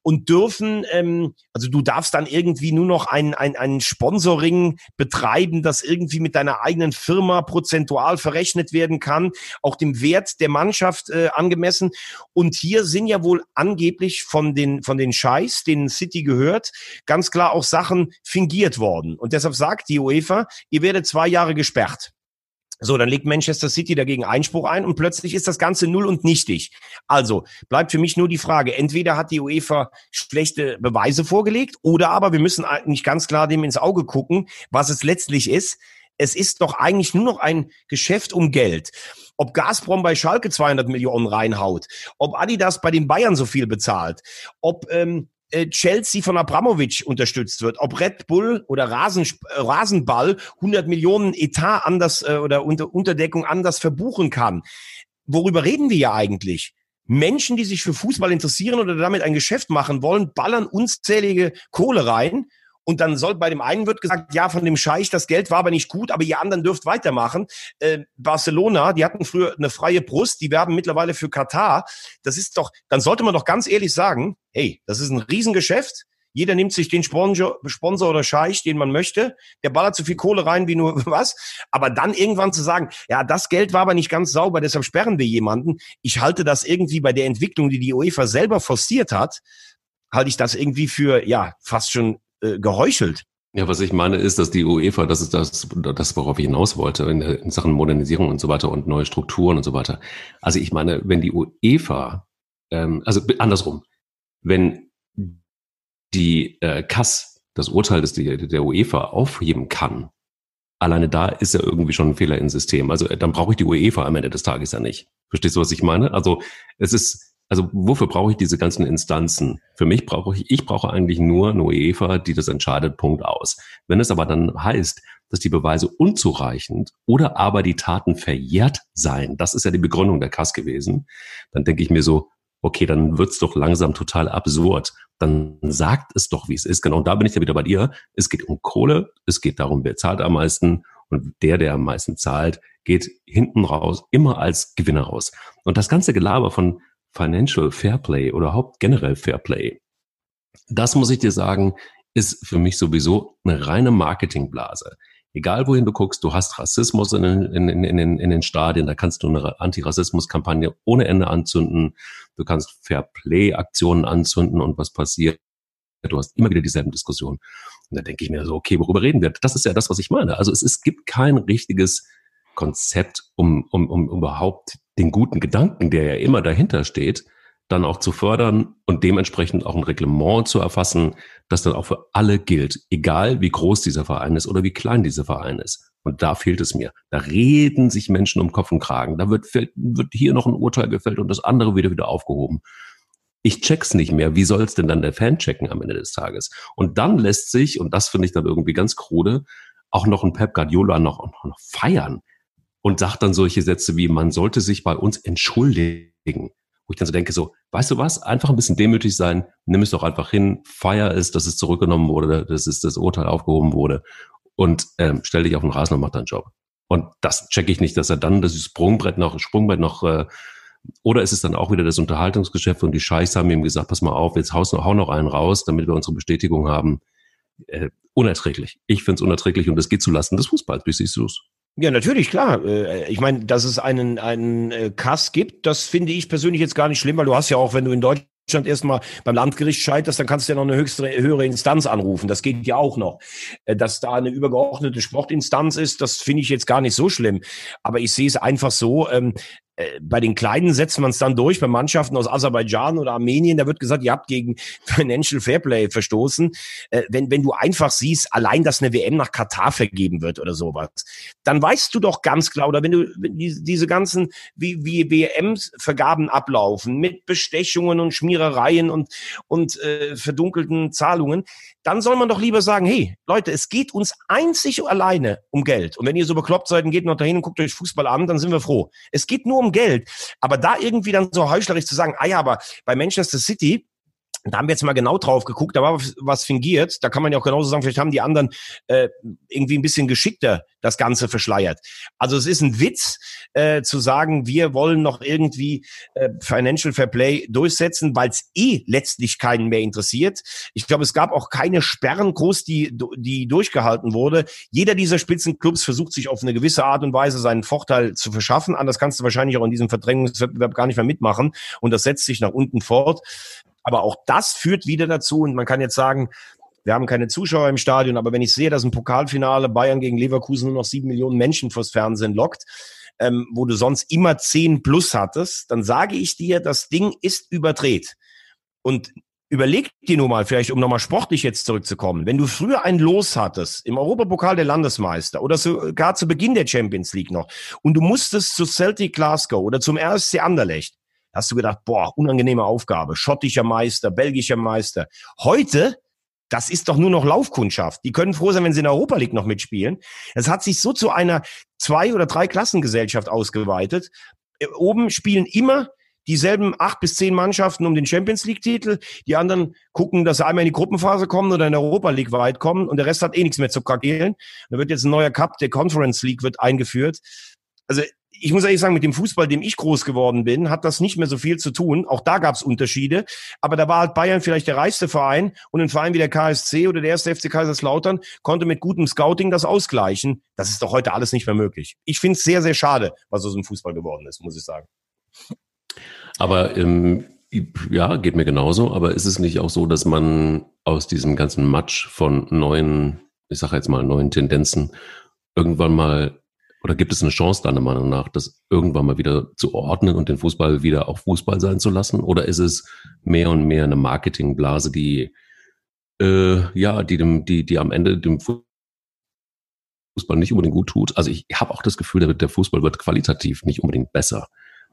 und dürfen, ähm, also du darfst dann irgendwie nur noch ein, ein, ein Sponsoring betreiben, das irgendwie mit deiner eigenen Firma prozentual verrechnet werden kann, auch dem Wert der Mannschaft äh, angemessen. Und hier sind ja wohl angeblich von den, von den Scheiß, denen City gehört, ganz klar auch Sachen fingiert worden. Und deshalb sagt die UEFA, ihr werdet zwei Jahre gesperrt. So, dann legt Manchester City dagegen Einspruch ein und plötzlich ist das Ganze null und nichtig. Also bleibt für mich nur die Frage, entweder hat die UEFA schlechte Beweise vorgelegt oder aber wir müssen eigentlich ganz klar dem ins Auge gucken, was es letztlich ist. Es ist doch eigentlich nur noch ein Geschäft um Geld. Ob Gazprom bei Schalke 200 Millionen reinhaut, ob Adidas bei den Bayern so viel bezahlt, ob ähm, äh, Chelsea von Abramovic unterstützt wird, ob Red Bull oder Rasen, äh, Rasenball 100 Millionen Etat anders äh, oder unter, Unterdeckung anders verbuchen kann. Worüber reden wir ja eigentlich? Menschen, die sich für Fußball interessieren oder damit ein Geschäft machen wollen, ballern unzählige Kohle rein und dann soll bei dem einen wird gesagt, ja, von dem Scheich, das Geld war aber nicht gut, aber ihr anderen dürft weitermachen. Äh, Barcelona, die hatten früher eine freie Brust, die werben mittlerweile für Katar. Das ist doch, dann sollte man doch ganz ehrlich sagen, hey, das ist ein Riesengeschäft. Jeder nimmt sich den Sponsor, Sponsor oder Scheich, den man möchte. Der ballert so viel Kohle rein wie nur was. Aber dann irgendwann zu sagen, ja, das Geld war aber nicht ganz sauber, deshalb sperren wir jemanden. Ich halte das irgendwie bei der Entwicklung, die die UEFA selber forciert hat, halte ich das irgendwie für, ja, fast schon äh, geheuchelt. Ja, was ich meine ist, dass die UEFA, das ist das, das worauf ich hinaus wollte, in, in Sachen Modernisierung und so weiter und neue Strukturen und so weiter. Also ich meine, wenn die UEFA, ähm, also andersrum, wenn die äh, KAS das Urteil des, der UEFA aufheben kann, alleine da ist ja irgendwie schon ein Fehler im System. Also dann brauche ich die UEFA am Ende des Tages ja nicht. Verstehst du, was ich meine? Also es ist, also wofür brauche ich diese ganzen Instanzen? Für mich brauche ich, ich brauche eigentlich nur eine UEFA, die das entscheidet, Punkt aus. Wenn es aber dann heißt, dass die Beweise unzureichend oder aber die Taten verjährt seien, das ist ja die Begründung der Kass gewesen, dann denke ich mir so, okay, dann wird's doch langsam total absurd. Dann sagt es doch, wie es ist. Genau, und da bin ich ja wieder bei dir. Es geht um Kohle, es geht darum, wer zahlt am meisten und der, der am meisten zahlt, geht hinten raus, immer als Gewinner raus. Und das ganze Gelaber von Financial Fairplay oder überhaupt generell Fairplay. Das muss ich dir sagen, ist für mich sowieso eine reine Marketingblase. Egal wohin du guckst, du hast Rassismus in, in, in, in, in den Stadien, da kannst du eine Antirassismus-Kampagne ohne Ende anzünden, du kannst Fairplay-Aktionen anzünden und was passiert? Du hast immer wieder dieselben Diskussionen. Und da denke ich mir so, okay, worüber reden wir? Das ist ja das, was ich meine. Also es, es gibt kein richtiges Konzept, um, um, um überhaupt den guten Gedanken, der ja immer dahinter steht, dann auch zu fördern und dementsprechend auch ein Reglement zu erfassen, das dann auch für alle gilt, egal wie groß dieser Verein ist oder wie klein dieser Verein ist. Und da fehlt es mir. Da reden sich Menschen um Kopf und Kragen. Da wird, wird hier noch ein Urteil gefällt und das andere wieder wieder aufgehoben. Ich check's nicht mehr. Wie soll es denn dann der Fan checken am Ende des Tages? Und dann lässt sich, und das finde ich dann irgendwie ganz krude, auch noch ein Pep Guardiola noch, noch feiern und sagt dann solche Sätze wie, man sollte sich bei uns entschuldigen. Wo ich dann so denke, so, weißt du was, einfach ein bisschen demütig sein, nimm es doch einfach hin, feier es, dass es zurückgenommen wurde, dass es das Urteil aufgehoben wurde und ähm, stell dich auf den Rasen und mach deinen Job. Und das checke ich nicht, dass er dann das Sprungbrett noch, Sprungbrett noch, äh, oder ist es dann auch wieder das Unterhaltungsgeschäft und die Scheichs haben ihm gesagt, pass mal auf, jetzt haust, hau noch einen raus, damit wir unsere Bestätigung haben. Äh, unerträglich. Ich finde es unerträglich und es geht zulasten des Fußballs. Wie siehst du es? Ja, natürlich, klar. Äh, ich meine, dass es einen, einen äh, Kass gibt, das finde ich persönlich jetzt gar nicht schlimm, weil du hast ja auch, wenn du in Deutschland erstmal beim Landgericht scheiterst, dann kannst du ja noch eine höchste, höhere Instanz anrufen. Das geht ja auch noch. Äh, dass da eine übergeordnete Sportinstanz ist, das finde ich jetzt gar nicht so schlimm. Aber ich sehe es einfach so, ähm, äh, bei den Kleinen setzt man es dann durch, bei Mannschaften aus Aserbaidschan oder Armenien, da wird gesagt, ihr habt gegen Financial Fairplay verstoßen. Äh, wenn, wenn du einfach siehst, allein, dass eine WM nach Katar vergeben wird oder sowas, dann weißt du doch ganz klar, oder wenn du wenn die, diese ganzen, wie, wie WM-Vergaben ablaufen, mit Bestechungen und Schmierereien und, und äh, verdunkelten Zahlungen, dann soll man doch lieber sagen, hey, Leute, es geht uns einzig und alleine um Geld. Und wenn ihr so bekloppt seid, dann geht noch dahin und guckt euch Fußball an, dann sind wir froh. Es geht nur um Geld. Aber da irgendwie dann so heuchlerisch zu sagen, ah ja, aber bei Manchester City, da haben wir jetzt mal genau drauf geguckt, da war was fingiert. Da kann man ja auch genauso sagen, vielleicht haben die anderen äh, irgendwie ein bisschen geschickter das Ganze verschleiert. Also es ist ein Witz äh, zu sagen, wir wollen noch irgendwie äh, Financial Fair Play durchsetzen, weil es eh letztlich keinen mehr interessiert. Ich glaube, es gab auch keine Sperren groß, die, die durchgehalten wurde. Jeder dieser Spitzenclubs versucht sich auf eine gewisse Art und Weise seinen Vorteil zu verschaffen. Anders kannst du wahrscheinlich auch in diesem Verdrängungswettbewerb gar nicht mehr mitmachen. Und das setzt sich nach unten fort. Aber auch das führt wieder dazu, und man kann jetzt sagen, wir haben keine Zuschauer im Stadion, aber wenn ich sehe, dass ein Pokalfinale Bayern gegen Leverkusen nur noch sieben Millionen Menschen fürs Fernsehen lockt, ähm, wo du sonst immer zehn plus hattest, dann sage ich dir, das Ding ist überdreht. Und überleg dir nur mal, vielleicht um nochmal sportlich jetzt zurückzukommen, wenn du früher ein Los hattest im Europapokal der Landesmeister oder sogar zu Beginn der Champions League noch und du musstest zu Celtic Glasgow oder zum RSC Anderlecht, hast du gedacht, boah, unangenehme Aufgabe, schottischer Meister, belgischer Meister. Heute, das ist doch nur noch Laufkundschaft. Die können froh sein, wenn sie in der Europa League noch mitspielen. Es hat sich so zu einer zwei- oder drei Klassengesellschaft ausgeweitet. Äh, oben spielen immer dieselben acht bis zehn Mannschaften um den Champions League-Titel. Die anderen gucken, dass sie einmal in die Gruppenphase kommen oder in der Europa League weit kommen und der Rest hat eh nichts mehr zu kakelen. Da wird jetzt ein neuer Cup, der Conference League wird eingeführt. Also ich muss ehrlich sagen, mit dem Fußball, dem ich groß geworden bin, hat das nicht mehr so viel zu tun. Auch da gab es Unterschiede. Aber da war halt Bayern vielleicht der reichste Verein und ein Verein wie der KSC oder der erste FC Kaiserslautern konnte mit gutem Scouting das ausgleichen. Das ist doch heute alles nicht mehr möglich. Ich finde es sehr, sehr schade, was aus dem Fußball geworden ist, muss ich sagen. Aber ähm, ja, geht mir genauso. Aber ist es nicht auch so, dass man aus diesem ganzen Matsch von neuen, ich sage jetzt mal neuen Tendenzen irgendwann mal oder gibt es eine Chance deiner Meinung nach, das irgendwann mal wieder zu ordnen und den Fußball wieder auch Fußball sein zu lassen? Oder ist es mehr und mehr eine Marketingblase, die äh, ja, die dem, die, die am Ende dem Fußball nicht unbedingt gut tut? Also ich habe auch das Gefühl, der, Fußball wird qualitativ nicht unbedingt besser.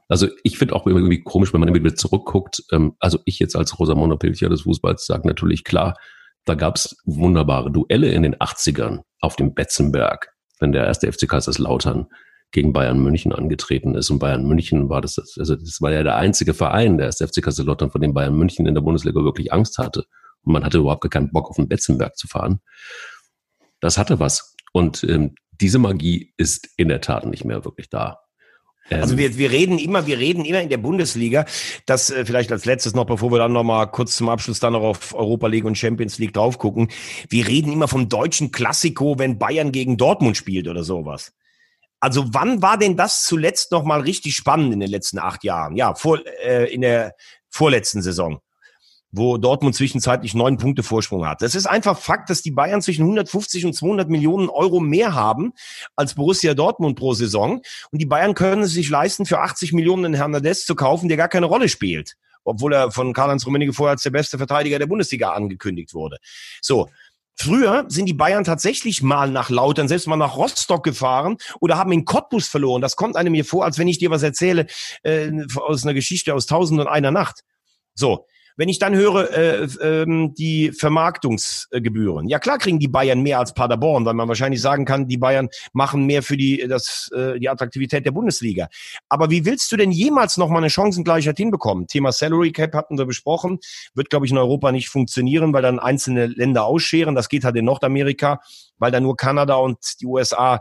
Also ich finde auch irgendwie komisch, wenn man immer wieder zurückguckt. Ähm, also ich jetzt als Rosamunde Pilcher des Fußballs sage natürlich klar, da gab es wunderbare Duelle in den 80ern auf dem Betzenberg wenn der erste FC Kaiserslautern gegen Bayern München angetreten ist. Und Bayern München war das, also das war ja der einzige Verein, der erste FC Kaiserslautern, von dem Bayern München in der Bundesliga wirklich Angst hatte. Und man hatte überhaupt keinen Bock, auf den Betzenberg zu fahren. Das hatte was. Und ähm, diese Magie ist in der Tat nicht mehr wirklich da. Also ähm. wir, wir reden immer, wir reden immer in der Bundesliga, das äh, vielleicht als letztes noch, bevor wir dann noch mal kurz zum Abschluss dann noch auf Europa League und Champions League drauf gucken. Wir reden immer vom deutschen Klassiko, wenn Bayern gegen Dortmund spielt oder sowas. Also wann war denn das zuletzt noch mal richtig spannend in den letzten acht Jahren? Ja, vor, äh, in der vorletzten Saison wo Dortmund zwischenzeitlich neun Punkte Vorsprung hat. Das ist einfach Fakt, dass die Bayern zwischen 150 und 200 Millionen Euro mehr haben als Borussia Dortmund pro Saison. Und die Bayern können es sich leisten, für 80 Millionen einen Hernandez zu kaufen, der gar keine Rolle spielt. Obwohl er von Karl-Heinz Rummenigge vorher als der beste Verteidiger der Bundesliga angekündigt wurde. So. Früher sind die Bayern tatsächlich mal nach Lautern, selbst mal nach Rostock gefahren oder haben in Cottbus verloren. Das kommt einem mir vor, als wenn ich dir was erzähle äh, aus einer Geschichte aus Tausend und einer Nacht. So, wenn ich dann höre, äh, ähm, die Vermarktungsgebühren, ja klar kriegen die Bayern mehr als Paderborn, weil man wahrscheinlich sagen kann, die Bayern machen mehr für die, das, äh, die Attraktivität der Bundesliga. Aber wie willst du denn jemals noch mal eine Chancengleichheit hinbekommen? Thema Salary Cap hatten wir besprochen, wird glaube ich in Europa nicht funktionieren, weil dann einzelne Länder ausscheren. Das geht halt in Nordamerika, weil da nur Kanada und die USA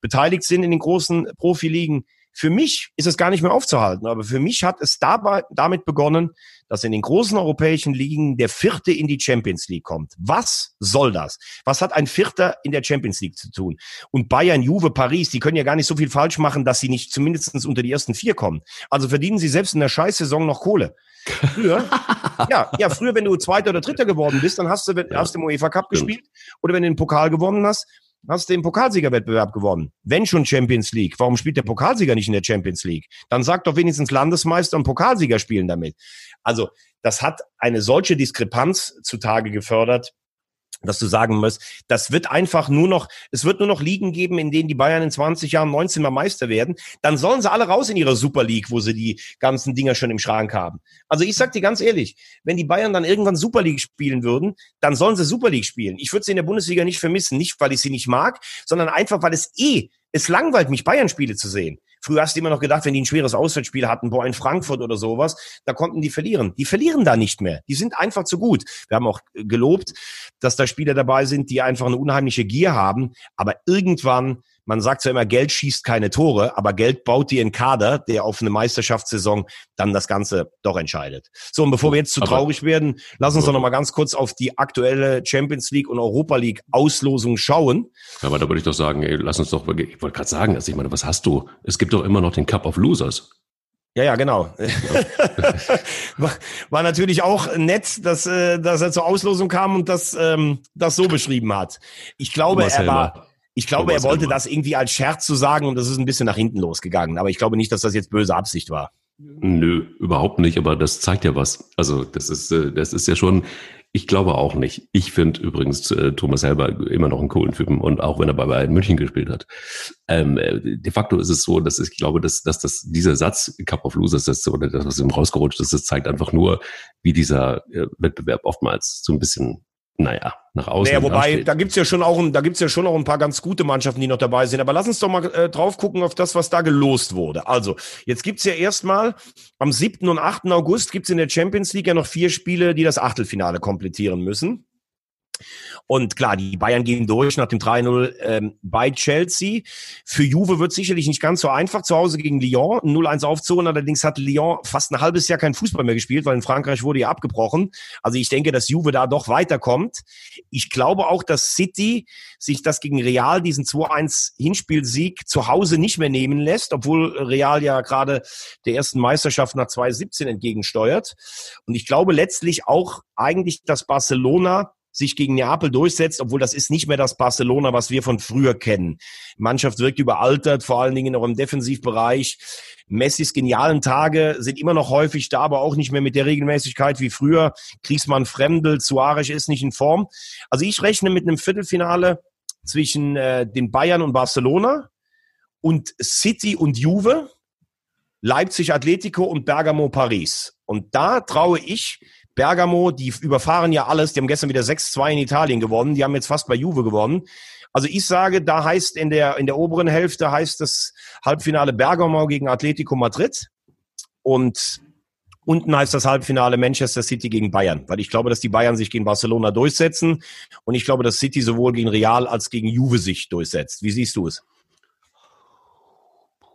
beteiligt sind in den großen Profiligen. Für mich ist es gar nicht mehr aufzuhalten, aber für mich hat es dabei, damit begonnen, dass in den großen europäischen Ligen der Vierte in die Champions League kommt. Was soll das? Was hat ein Vierter in der Champions League zu tun? Und Bayern, Juve, Paris, die können ja gar nicht so viel falsch machen, dass sie nicht zumindest unter die ersten vier kommen. Also verdienen sie selbst in der Scheißsaison noch Kohle. Früher, ja, ja, früher, wenn du Zweiter oder Dritter geworden bist, dann hast du, hast du im UEFA Cup gespielt oder wenn du den Pokal gewonnen hast, hast den Pokalsiegerwettbewerb gewonnen. Wenn schon Champions League, warum spielt der Pokalsieger nicht in der Champions League? Dann sagt doch wenigstens Landesmeister und Pokalsieger spielen damit. Also, das hat eine solche Diskrepanz zutage gefördert, dass du sagen musst, das wird einfach nur noch, es wird nur noch Ligen geben, in denen die Bayern in 20 Jahren 19 Mal Meister werden. Dann sollen sie alle raus in ihrer Super League, wo sie die ganzen Dinger schon im Schrank haben. Also ich sag dir ganz ehrlich, wenn die Bayern dann irgendwann Super League spielen würden, dann sollen sie Super League spielen. Ich würde sie in der Bundesliga nicht vermissen, nicht weil ich sie nicht mag, sondern einfach, weil es eh, es langweilt mich, Bayern-Spiele zu sehen. Früher hast du immer noch gedacht, wenn die ein schweres Auswärtsspiel hatten, boah, in Frankfurt oder sowas, da konnten die verlieren. Die verlieren da nicht mehr. Die sind einfach zu gut. Wir haben auch gelobt, dass da Spieler dabei sind, die einfach eine unheimliche Gier haben. Aber irgendwann man sagt ja immer, Geld schießt keine Tore, aber Geld baut dir einen Kader, der auf eine Meisterschaftssaison dann das Ganze doch entscheidet. So, und bevor wir jetzt zu traurig werden, lass uns doch noch mal ganz kurz auf die aktuelle Champions League und Europa League Auslosung schauen. Ja, aber da würde ich doch sagen, ey, lass uns doch, ich wollte gerade sagen, also ich meine, was hast du? Es gibt doch immer noch den Cup of Losers. Ja, ja, genau. war, war natürlich auch nett, dass, äh, dass er zur Auslosung kam und das, ähm, das so beschrieben hat. Ich glaube, er war, ich glaube, er wollte das irgendwie als Scherz zu sagen und das ist ein bisschen nach hinten losgegangen. Aber ich glaube nicht, dass das jetzt böse Absicht war. Nö, überhaupt nicht, aber das zeigt ja was. Also das ist, äh, das ist ja schon, ich glaube auch nicht. Ich finde übrigens äh, Thomas selber immer noch einen coolen Typen und auch wenn er bei Bayern München gespielt hat. Ähm, äh, de facto ist es so, dass ich glaube, dass, dass das, dieser Satz Cup of Losers, das, oder das, was ihm rausgerutscht ist, das zeigt einfach nur, wie dieser äh, Wettbewerb oftmals so ein bisschen naja, nach außen. Naja, wobei, da gibt's ja schon auch, da gibt's ja schon auch ein paar ganz gute Mannschaften, die noch dabei sind. Aber lass uns doch mal äh, drauf gucken auf das, was da gelost wurde. Also, jetzt gibt's ja erstmal am 7. und 8. August gibt's in der Champions League ja noch vier Spiele, die das Achtelfinale komplettieren müssen. Und klar, die Bayern gehen durch nach dem 3-0 ähm, bei Chelsea. Für Juve wird sicherlich nicht ganz so einfach, zu Hause gegen Lyon 0-1 aufzuholen. Allerdings hat Lyon fast ein halbes Jahr kein Fußball mehr gespielt, weil in Frankreich wurde ja abgebrochen. Also ich denke, dass Juve da doch weiterkommt. Ich glaube auch, dass City sich das gegen Real, diesen 2-1 Hinspielsieg, zu Hause nicht mehr nehmen lässt, obwohl Real ja gerade der ersten Meisterschaft nach 2017 entgegensteuert. Und ich glaube letztlich auch eigentlich, dass Barcelona sich gegen Neapel durchsetzt, obwohl das ist nicht mehr das Barcelona, was wir von früher kennen. Die Mannschaft wirkt überaltert, vor allen Dingen auch im Defensivbereich. Messis genialen Tage sind immer noch häufig da, aber auch nicht mehr mit der Regelmäßigkeit wie früher. Kriegsmann Fremdel, Suarez ist nicht in Form. Also ich rechne mit einem Viertelfinale zwischen äh, den Bayern und Barcelona und City und Juve, Leipzig Atletico und Bergamo Paris. Und da traue ich Bergamo, die überfahren ja alles. Die haben gestern wieder 6-2 in Italien gewonnen. Die haben jetzt fast bei Juve gewonnen. Also ich sage, da heißt in der, in der oberen Hälfte heißt das Halbfinale Bergamo gegen Atletico Madrid. Und unten heißt das Halbfinale Manchester City gegen Bayern. Weil ich glaube, dass die Bayern sich gegen Barcelona durchsetzen. Und ich glaube, dass City sowohl gegen Real als gegen Juve sich durchsetzt. Wie siehst du es?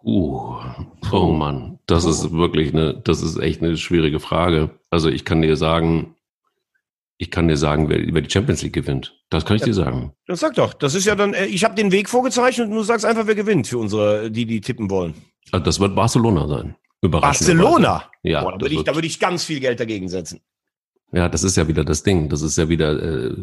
Uh, oh Mann, das ist wirklich eine, das ist echt eine schwierige Frage. Also ich kann dir sagen, ich kann dir sagen, wer, wer die Champions League gewinnt. Das kann ich ja, dir sagen. Das sag doch. Das ist ja dann, äh, ich habe den Weg vorgezeichnet und du sagst einfach, wer gewinnt für unsere, die, die tippen wollen. Also das wird Barcelona sein. Barcelona? Ja. Boah, da würde ich, da würd ich ganz viel Geld dagegen setzen. Ja, das ist ja wieder das Ding. Das ist ja wieder äh,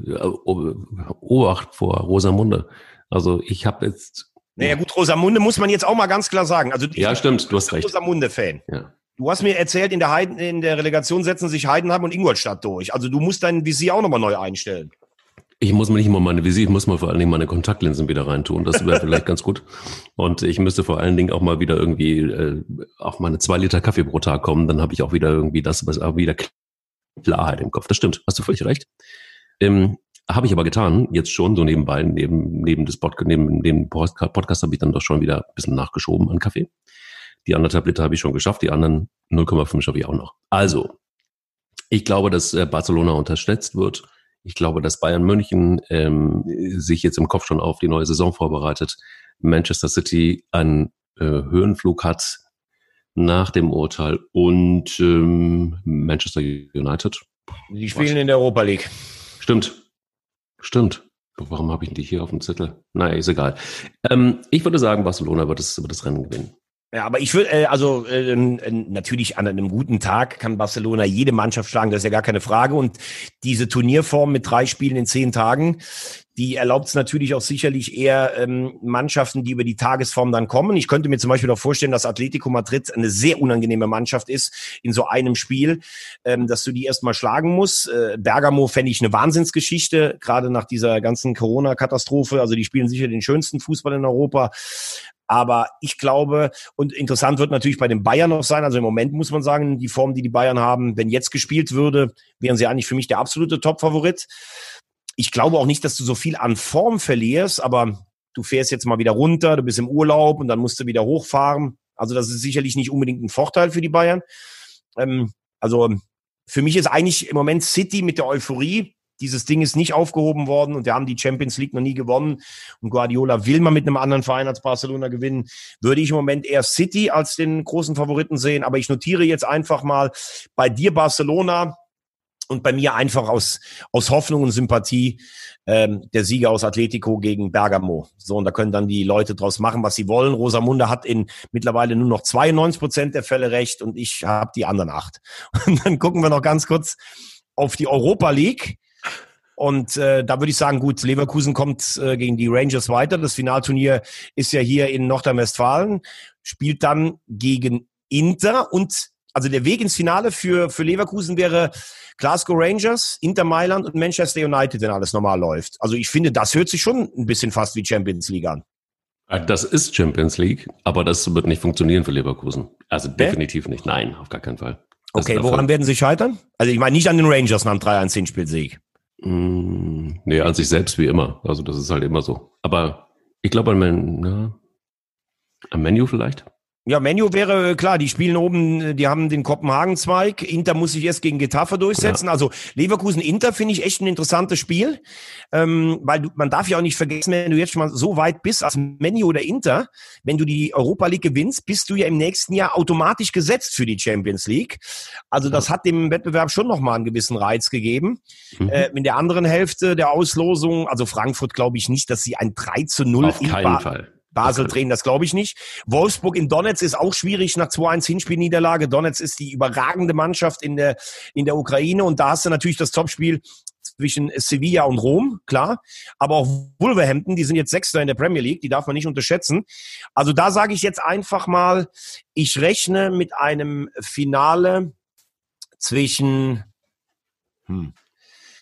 Obacht vor Rosamunde. Also ich habe jetzt naja gut, Rosamunde muss man jetzt auch mal ganz klar sagen. Also ja, stimmt, du hast recht. Rosamunde-Fan. Ja. Du hast mir erzählt, in der, Heiden, in der Relegation setzen sich Heidenheim und Ingolstadt durch. Also du musst dein Visier auch nochmal neu einstellen. Ich muss mir nicht mal meine Visier, ich muss mal vor allen Dingen meine Kontaktlinsen wieder reintun. Das wäre vielleicht ganz gut. Und ich müsste vor allen Dingen auch mal wieder irgendwie äh, auf meine zwei Liter Kaffee pro Tag kommen. Dann habe ich auch wieder irgendwie das, was auch wieder Klarheit im Kopf. Das stimmt, hast du völlig recht. Ähm, habe ich aber getan, jetzt schon so nebenbei, neben, neben des Podcast, neben dem Podcast habe ich dann doch schon wieder ein bisschen nachgeschoben an Kaffee. Die anderthalb Liter habe ich schon geschafft, die anderen 0,5 schaffe ich auch noch. Also, ich glaube, dass äh, Barcelona unterschätzt wird. Ich glaube, dass Bayern München ähm, sich jetzt im Kopf schon auf die neue Saison vorbereitet. Manchester City einen äh, Höhenflug hat nach dem Urteil und ähm, Manchester United. Die spielen Was? in der Europa League. Stimmt, Stimmt. Warum habe ich die hier auf dem Zettel? Naja, ist egal. Ähm, ich würde sagen, Barcelona wird das, wird das Rennen gewinnen. Ja, aber ich würde, äh, also äh, natürlich an einem guten Tag kann Barcelona jede Mannschaft schlagen, das ist ja gar keine Frage. Und diese Turnierform mit drei Spielen in zehn Tagen, die erlaubt es natürlich auch sicherlich eher ähm, Mannschaften, die über die Tagesform dann kommen. Ich könnte mir zum Beispiel auch vorstellen, dass Atletico Madrid eine sehr unangenehme Mannschaft ist in so einem Spiel, ähm, dass du die erstmal schlagen musst. Äh, Bergamo fände ich eine Wahnsinnsgeschichte, gerade nach dieser ganzen Corona-Katastrophe. Also die spielen sicher den schönsten Fußball in Europa. Aber ich glaube, und interessant wird natürlich bei den Bayern noch sein, also im Moment muss man sagen, die Form, die die Bayern haben, wenn jetzt gespielt würde, wären sie eigentlich für mich der absolute Top-Favorit. Ich glaube auch nicht, dass du so viel an Form verlierst, aber du fährst jetzt mal wieder runter, du bist im Urlaub und dann musst du wieder hochfahren. Also das ist sicherlich nicht unbedingt ein Vorteil für die Bayern. Ähm, also für mich ist eigentlich im Moment City mit der Euphorie. Dieses Ding ist nicht aufgehoben worden und wir haben die Champions League noch nie gewonnen. Und Guardiola will man mit einem anderen Verein als Barcelona gewinnen. Würde ich im Moment eher City als den großen Favoriten sehen. Aber ich notiere jetzt einfach mal bei dir Barcelona und bei mir einfach aus, aus Hoffnung und Sympathie ähm, der Sieger aus Atletico gegen Bergamo. So, und da können dann die Leute draus machen, was sie wollen. Rosamunde hat in mittlerweile nur noch 92 Prozent der Fälle recht und ich habe die anderen acht. Und dann gucken wir noch ganz kurz auf die Europa League. Und äh, da würde ich sagen, gut, Leverkusen kommt äh, gegen die Rangers weiter. Das Finalturnier ist ja hier in Nordrhein-Westfalen, spielt dann gegen Inter und also der Weg ins Finale für, für Leverkusen wäre Glasgow Rangers, Inter Mailand und Manchester United, wenn alles normal läuft. Also ich finde, das hört sich schon ein bisschen fast wie Champions League an. Das ist Champions League, aber das wird nicht funktionieren für Leverkusen. Also definitiv nicht. Nein, auf gar keinen Fall. Das okay, woran werden sie scheitern? Also ich meine nicht an den Rangers nach dem 3-1-Hinspielsieg. Mm, nee, an sich selbst wie immer. Also das ist halt immer so. Aber ich glaube an mein, na, am Menu vielleicht. Ja, Menu wäre äh, klar, die spielen oben, äh, die haben den Kopenhagen-Zweig. Inter muss sich erst gegen Getafe durchsetzen. Ja. Also Leverkusen-Inter finde ich echt ein interessantes Spiel, ähm, weil du, man darf ja auch nicht vergessen, wenn du jetzt schon mal so weit bist als Menu oder Inter, wenn du die Europa League gewinnst, bist du ja im nächsten Jahr automatisch gesetzt für die Champions League. Also das hat dem Wettbewerb schon nochmal einen gewissen Reiz gegeben. Mhm. Äh, in der anderen Hälfte der Auslosung, also Frankfurt glaube ich nicht, dass sie ein 3 zu 0 Auf keinen Fall Basel drehen, das glaube ich nicht. Wolfsburg in Donetsk ist auch schwierig nach 2-1 Hinspielniederlage. Donetsk ist die überragende Mannschaft in der, in der Ukraine und da hast du natürlich das Topspiel zwischen Sevilla und Rom, klar. Aber auch Wolverhampton, die sind jetzt Sechster in der Premier League, die darf man nicht unterschätzen. Also da sage ich jetzt einfach mal, ich rechne mit einem Finale zwischen, hm,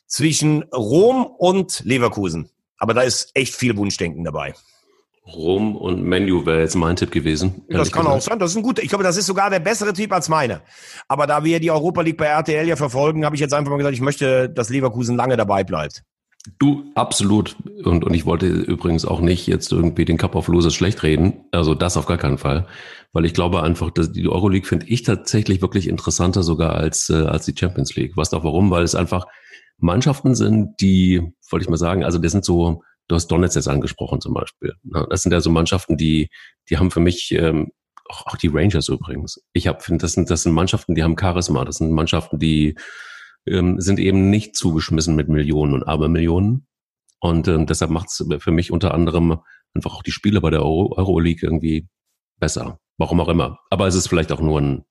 zwischen Rom und Leverkusen. Aber da ist echt viel Wunschdenken dabei. Rom und Menu wäre jetzt mein Tipp gewesen. Das kann gesagt. auch sein. Das ist ein guter. Ich glaube, das ist sogar der bessere Tipp als meine. Aber da wir die Europa League bei RTL ja verfolgen, habe ich jetzt einfach mal gesagt, ich möchte, dass Leverkusen lange dabei bleibt. Du, absolut. Und, und ich wollte übrigens auch nicht jetzt irgendwie den Cup of Losers schlecht reden. Also das auf gar keinen Fall. Weil ich glaube einfach, dass die Euroleague finde ich tatsächlich wirklich interessanter sogar als, äh, als die Champions League. Weißt auch warum? Weil es einfach Mannschaften sind, die, wollte ich mal sagen, also das sind so, Du hast Donetsk jetzt angesprochen zum Beispiel. Das sind ja so Mannschaften, die, die haben für mich, ähm, auch, auch die Rangers übrigens. Ich habe, finde, das sind, das sind Mannschaften, die haben Charisma. Das sind Mannschaften, die ähm, sind eben nicht zugeschmissen mit Millionen und Abermillionen. Und ähm, deshalb macht es für mich unter anderem einfach auch die Spiele bei der Euro, Euroleague irgendwie besser. Warum auch immer. Aber es ist vielleicht auch nur ein,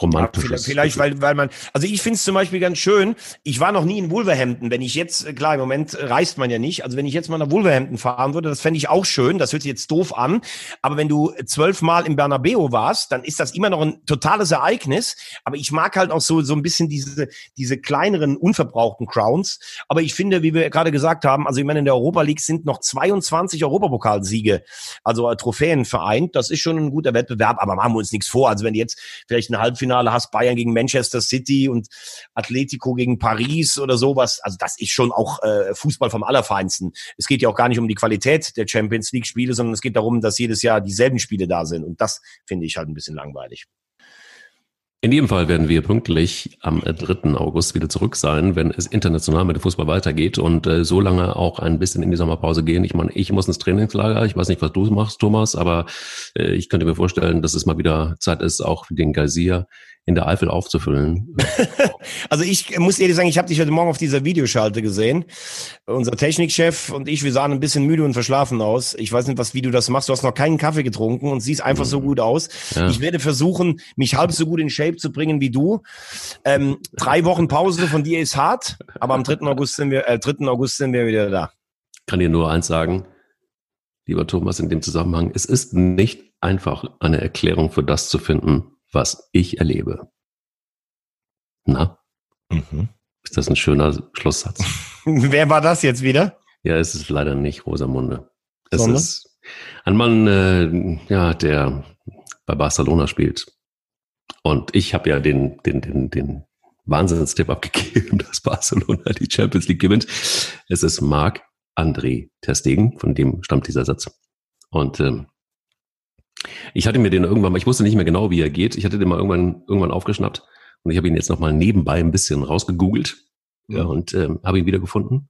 romantisches. Ja, vielleicht, weil, weil man, also ich finde es zum Beispiel ganz schön. Ich war noch nie in Wolverhampton. Wenn ich jetzt, äh, klar, im Moment reist man ja nicht. Also wenn ich jetzt mal nach Wolverhampton fahren würde, das fände ich auch schön. Das hört sich jetzt doof an. Aber wenn du zwölfmal im Bernabeu warst, dann ist das immer noch ein totales Ereignis. Aber ich mag halt auch so, so ein bisschen diese, diese kleineren, unverbrauchten Crowns. Aber ich finde, wie wir gerade gesagt haben, also ich meine, in der Europa League sind noch 22 Europapokalsiege, also Trophäen vereint. Das ist schon ein guter Wettbewerb. Aber machen wir uns nichts vor. Also wenn jetzt vielleicht eine Halbfinale Halbfinale hast, Bayern gegen Manchester City und Atletico gegen Paris oder sowas. Also das ist schon auch äh, Fußball vom Allerfeinsten. Es geht ja auch gar nicht um die Qualität der Champions League Spiele, sondern es geht darum, dass jedes Jahr dieselben Spiele da sind. Und das finde ich halt ein bisschen langweilig. In jedem Fall werden wir pünktlich am 3. August wieder zurück sein, wenn es international mit dem Fußball weitergeht und äh, so lange auch ein bisschen in die Sommerpause gehen. Ich meine, ich muss ins Trainingslager. Ich weiß nicht, was du machst, Thomas, aber äh, ich könnte mir vorstellen, dass es mal wieder Zeit ist, auch für den Geysir in der Eifel aufzufüllen. also ich muss ehrlich sagen, ich habe dich heute Morgen auf dieser Videoschalte gesehen. Unser Technikchef und ich, wir sahen ein bisschen müde und verschlafen aus. Ich weiß nicht, was, wie du das machst. Du hast noch keinen Kaffee getrunken und siehst einfach so mhm. gut aus. Ja. Ich werde versuchen, mich halb so gut in Shape zu bringen wie du. Ähm, drei Wochen Pause von dir ist hart, aber am 3. August sind wir, äh, 3. August sind wir wieder da. Kann dir nur eins sagen, lieber Thomas, in dem Zusammenhang, es ist nicht einfach, eine Erklärung für das zu finden, was ich erlebe. Na? Mhm. Ist das ein schöner Schlusssatz? Wer war das jetzt wieder? Ja, es ist leider nicht Rosamunde. Es Sondern? ist ein Mann, äh, ja, der bei Barcelona spielt. Und ich habe ja den, den, den, den Wahnsinnstipp abgegeben, dass Barcelona die Champions League gewinnt. Es ist Marc André Testegen, von dem stammt dieser Satz. Und ähm, Ich hatte mir den irgendwann, ich wusste nicht mehr genau, wie er geht. Ich hatte den mal irgendwann, irgendwann aufgeschnappt und ich habe ihn jetzt nochmal nebenbei ein bisschen rausgegoogelt mhm. ja, und ähm, habe ihn wiedergefunden.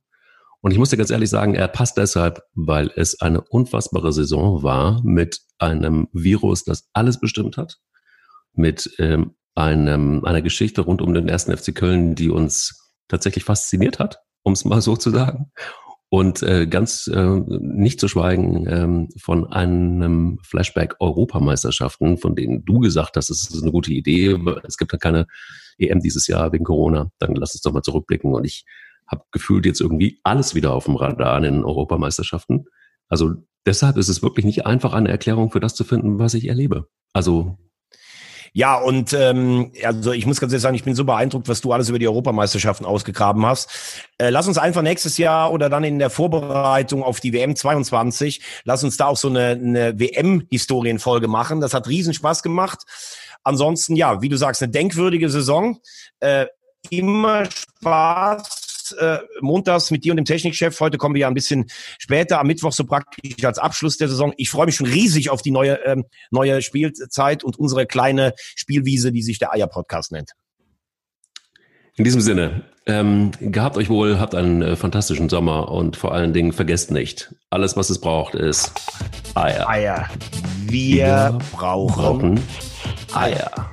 Und ich muss dir ganz ehrlich sagen, er passt deshalb, weil es eine unfassbare Saison war mit einem Virus, das alles bestimmt hat, mit ähm, einem, einer Geschichte rund um den ersten FC Köln, die uns tatsächlich fasziniert hat, um es mal so zu sagen. Und äh, ganz äh, nicht zu schweigen ähm, von einem Flashback Europameisterschaften, von denen du gesagt hast, es ist eine gute Idee. Es gibt dann keine EM dieses Jahr wegen Corona. Dann lass uns doch mal zurückblicken. Und ich habe gefühlt jetzt irgendwie alles wieder auf dem Radar in den Europameisterschaften. Also deshalb ist es wirklich nicht einfach, eine Erklärung für das zu finden, was ich erlebe. Also ja, und ähm, also ich muss ganz ehrlich sagen, ich bin so beeindruckt, was du alles über die Europameisterschaften ausgegraben hast. Äh, lass uns einfach nächstes Jahr oder dann in der Vorbereitung auf die WM 22, lass uns da auch so eine, eine WM-Historienfolge machen. Das hat riesen Spaß gemacht. Ansonsten, ja, wie du sagst, eine denkwürdige Saison. Äh, immer Spaß äh, montags mit dir und dem Technikchef. Heute kommen wir ja ein bisschen später, am Mittwoch so praktisch als Abschluss der Saison. Ich freue mich schon riesig auf die neue, ähm, neue Spielzeit und unsere kleine Spielwiese, die sich der Eier-Podcast nennt. In diesem Sinne, ähm, gehabt euch wohl, habt einen äh, fantastischen Sommer und vor allen Dingen vergesst nicht, alles, was es braucht, ist Eier. Eier. Wir, Wir brauchen, brauchen Eier.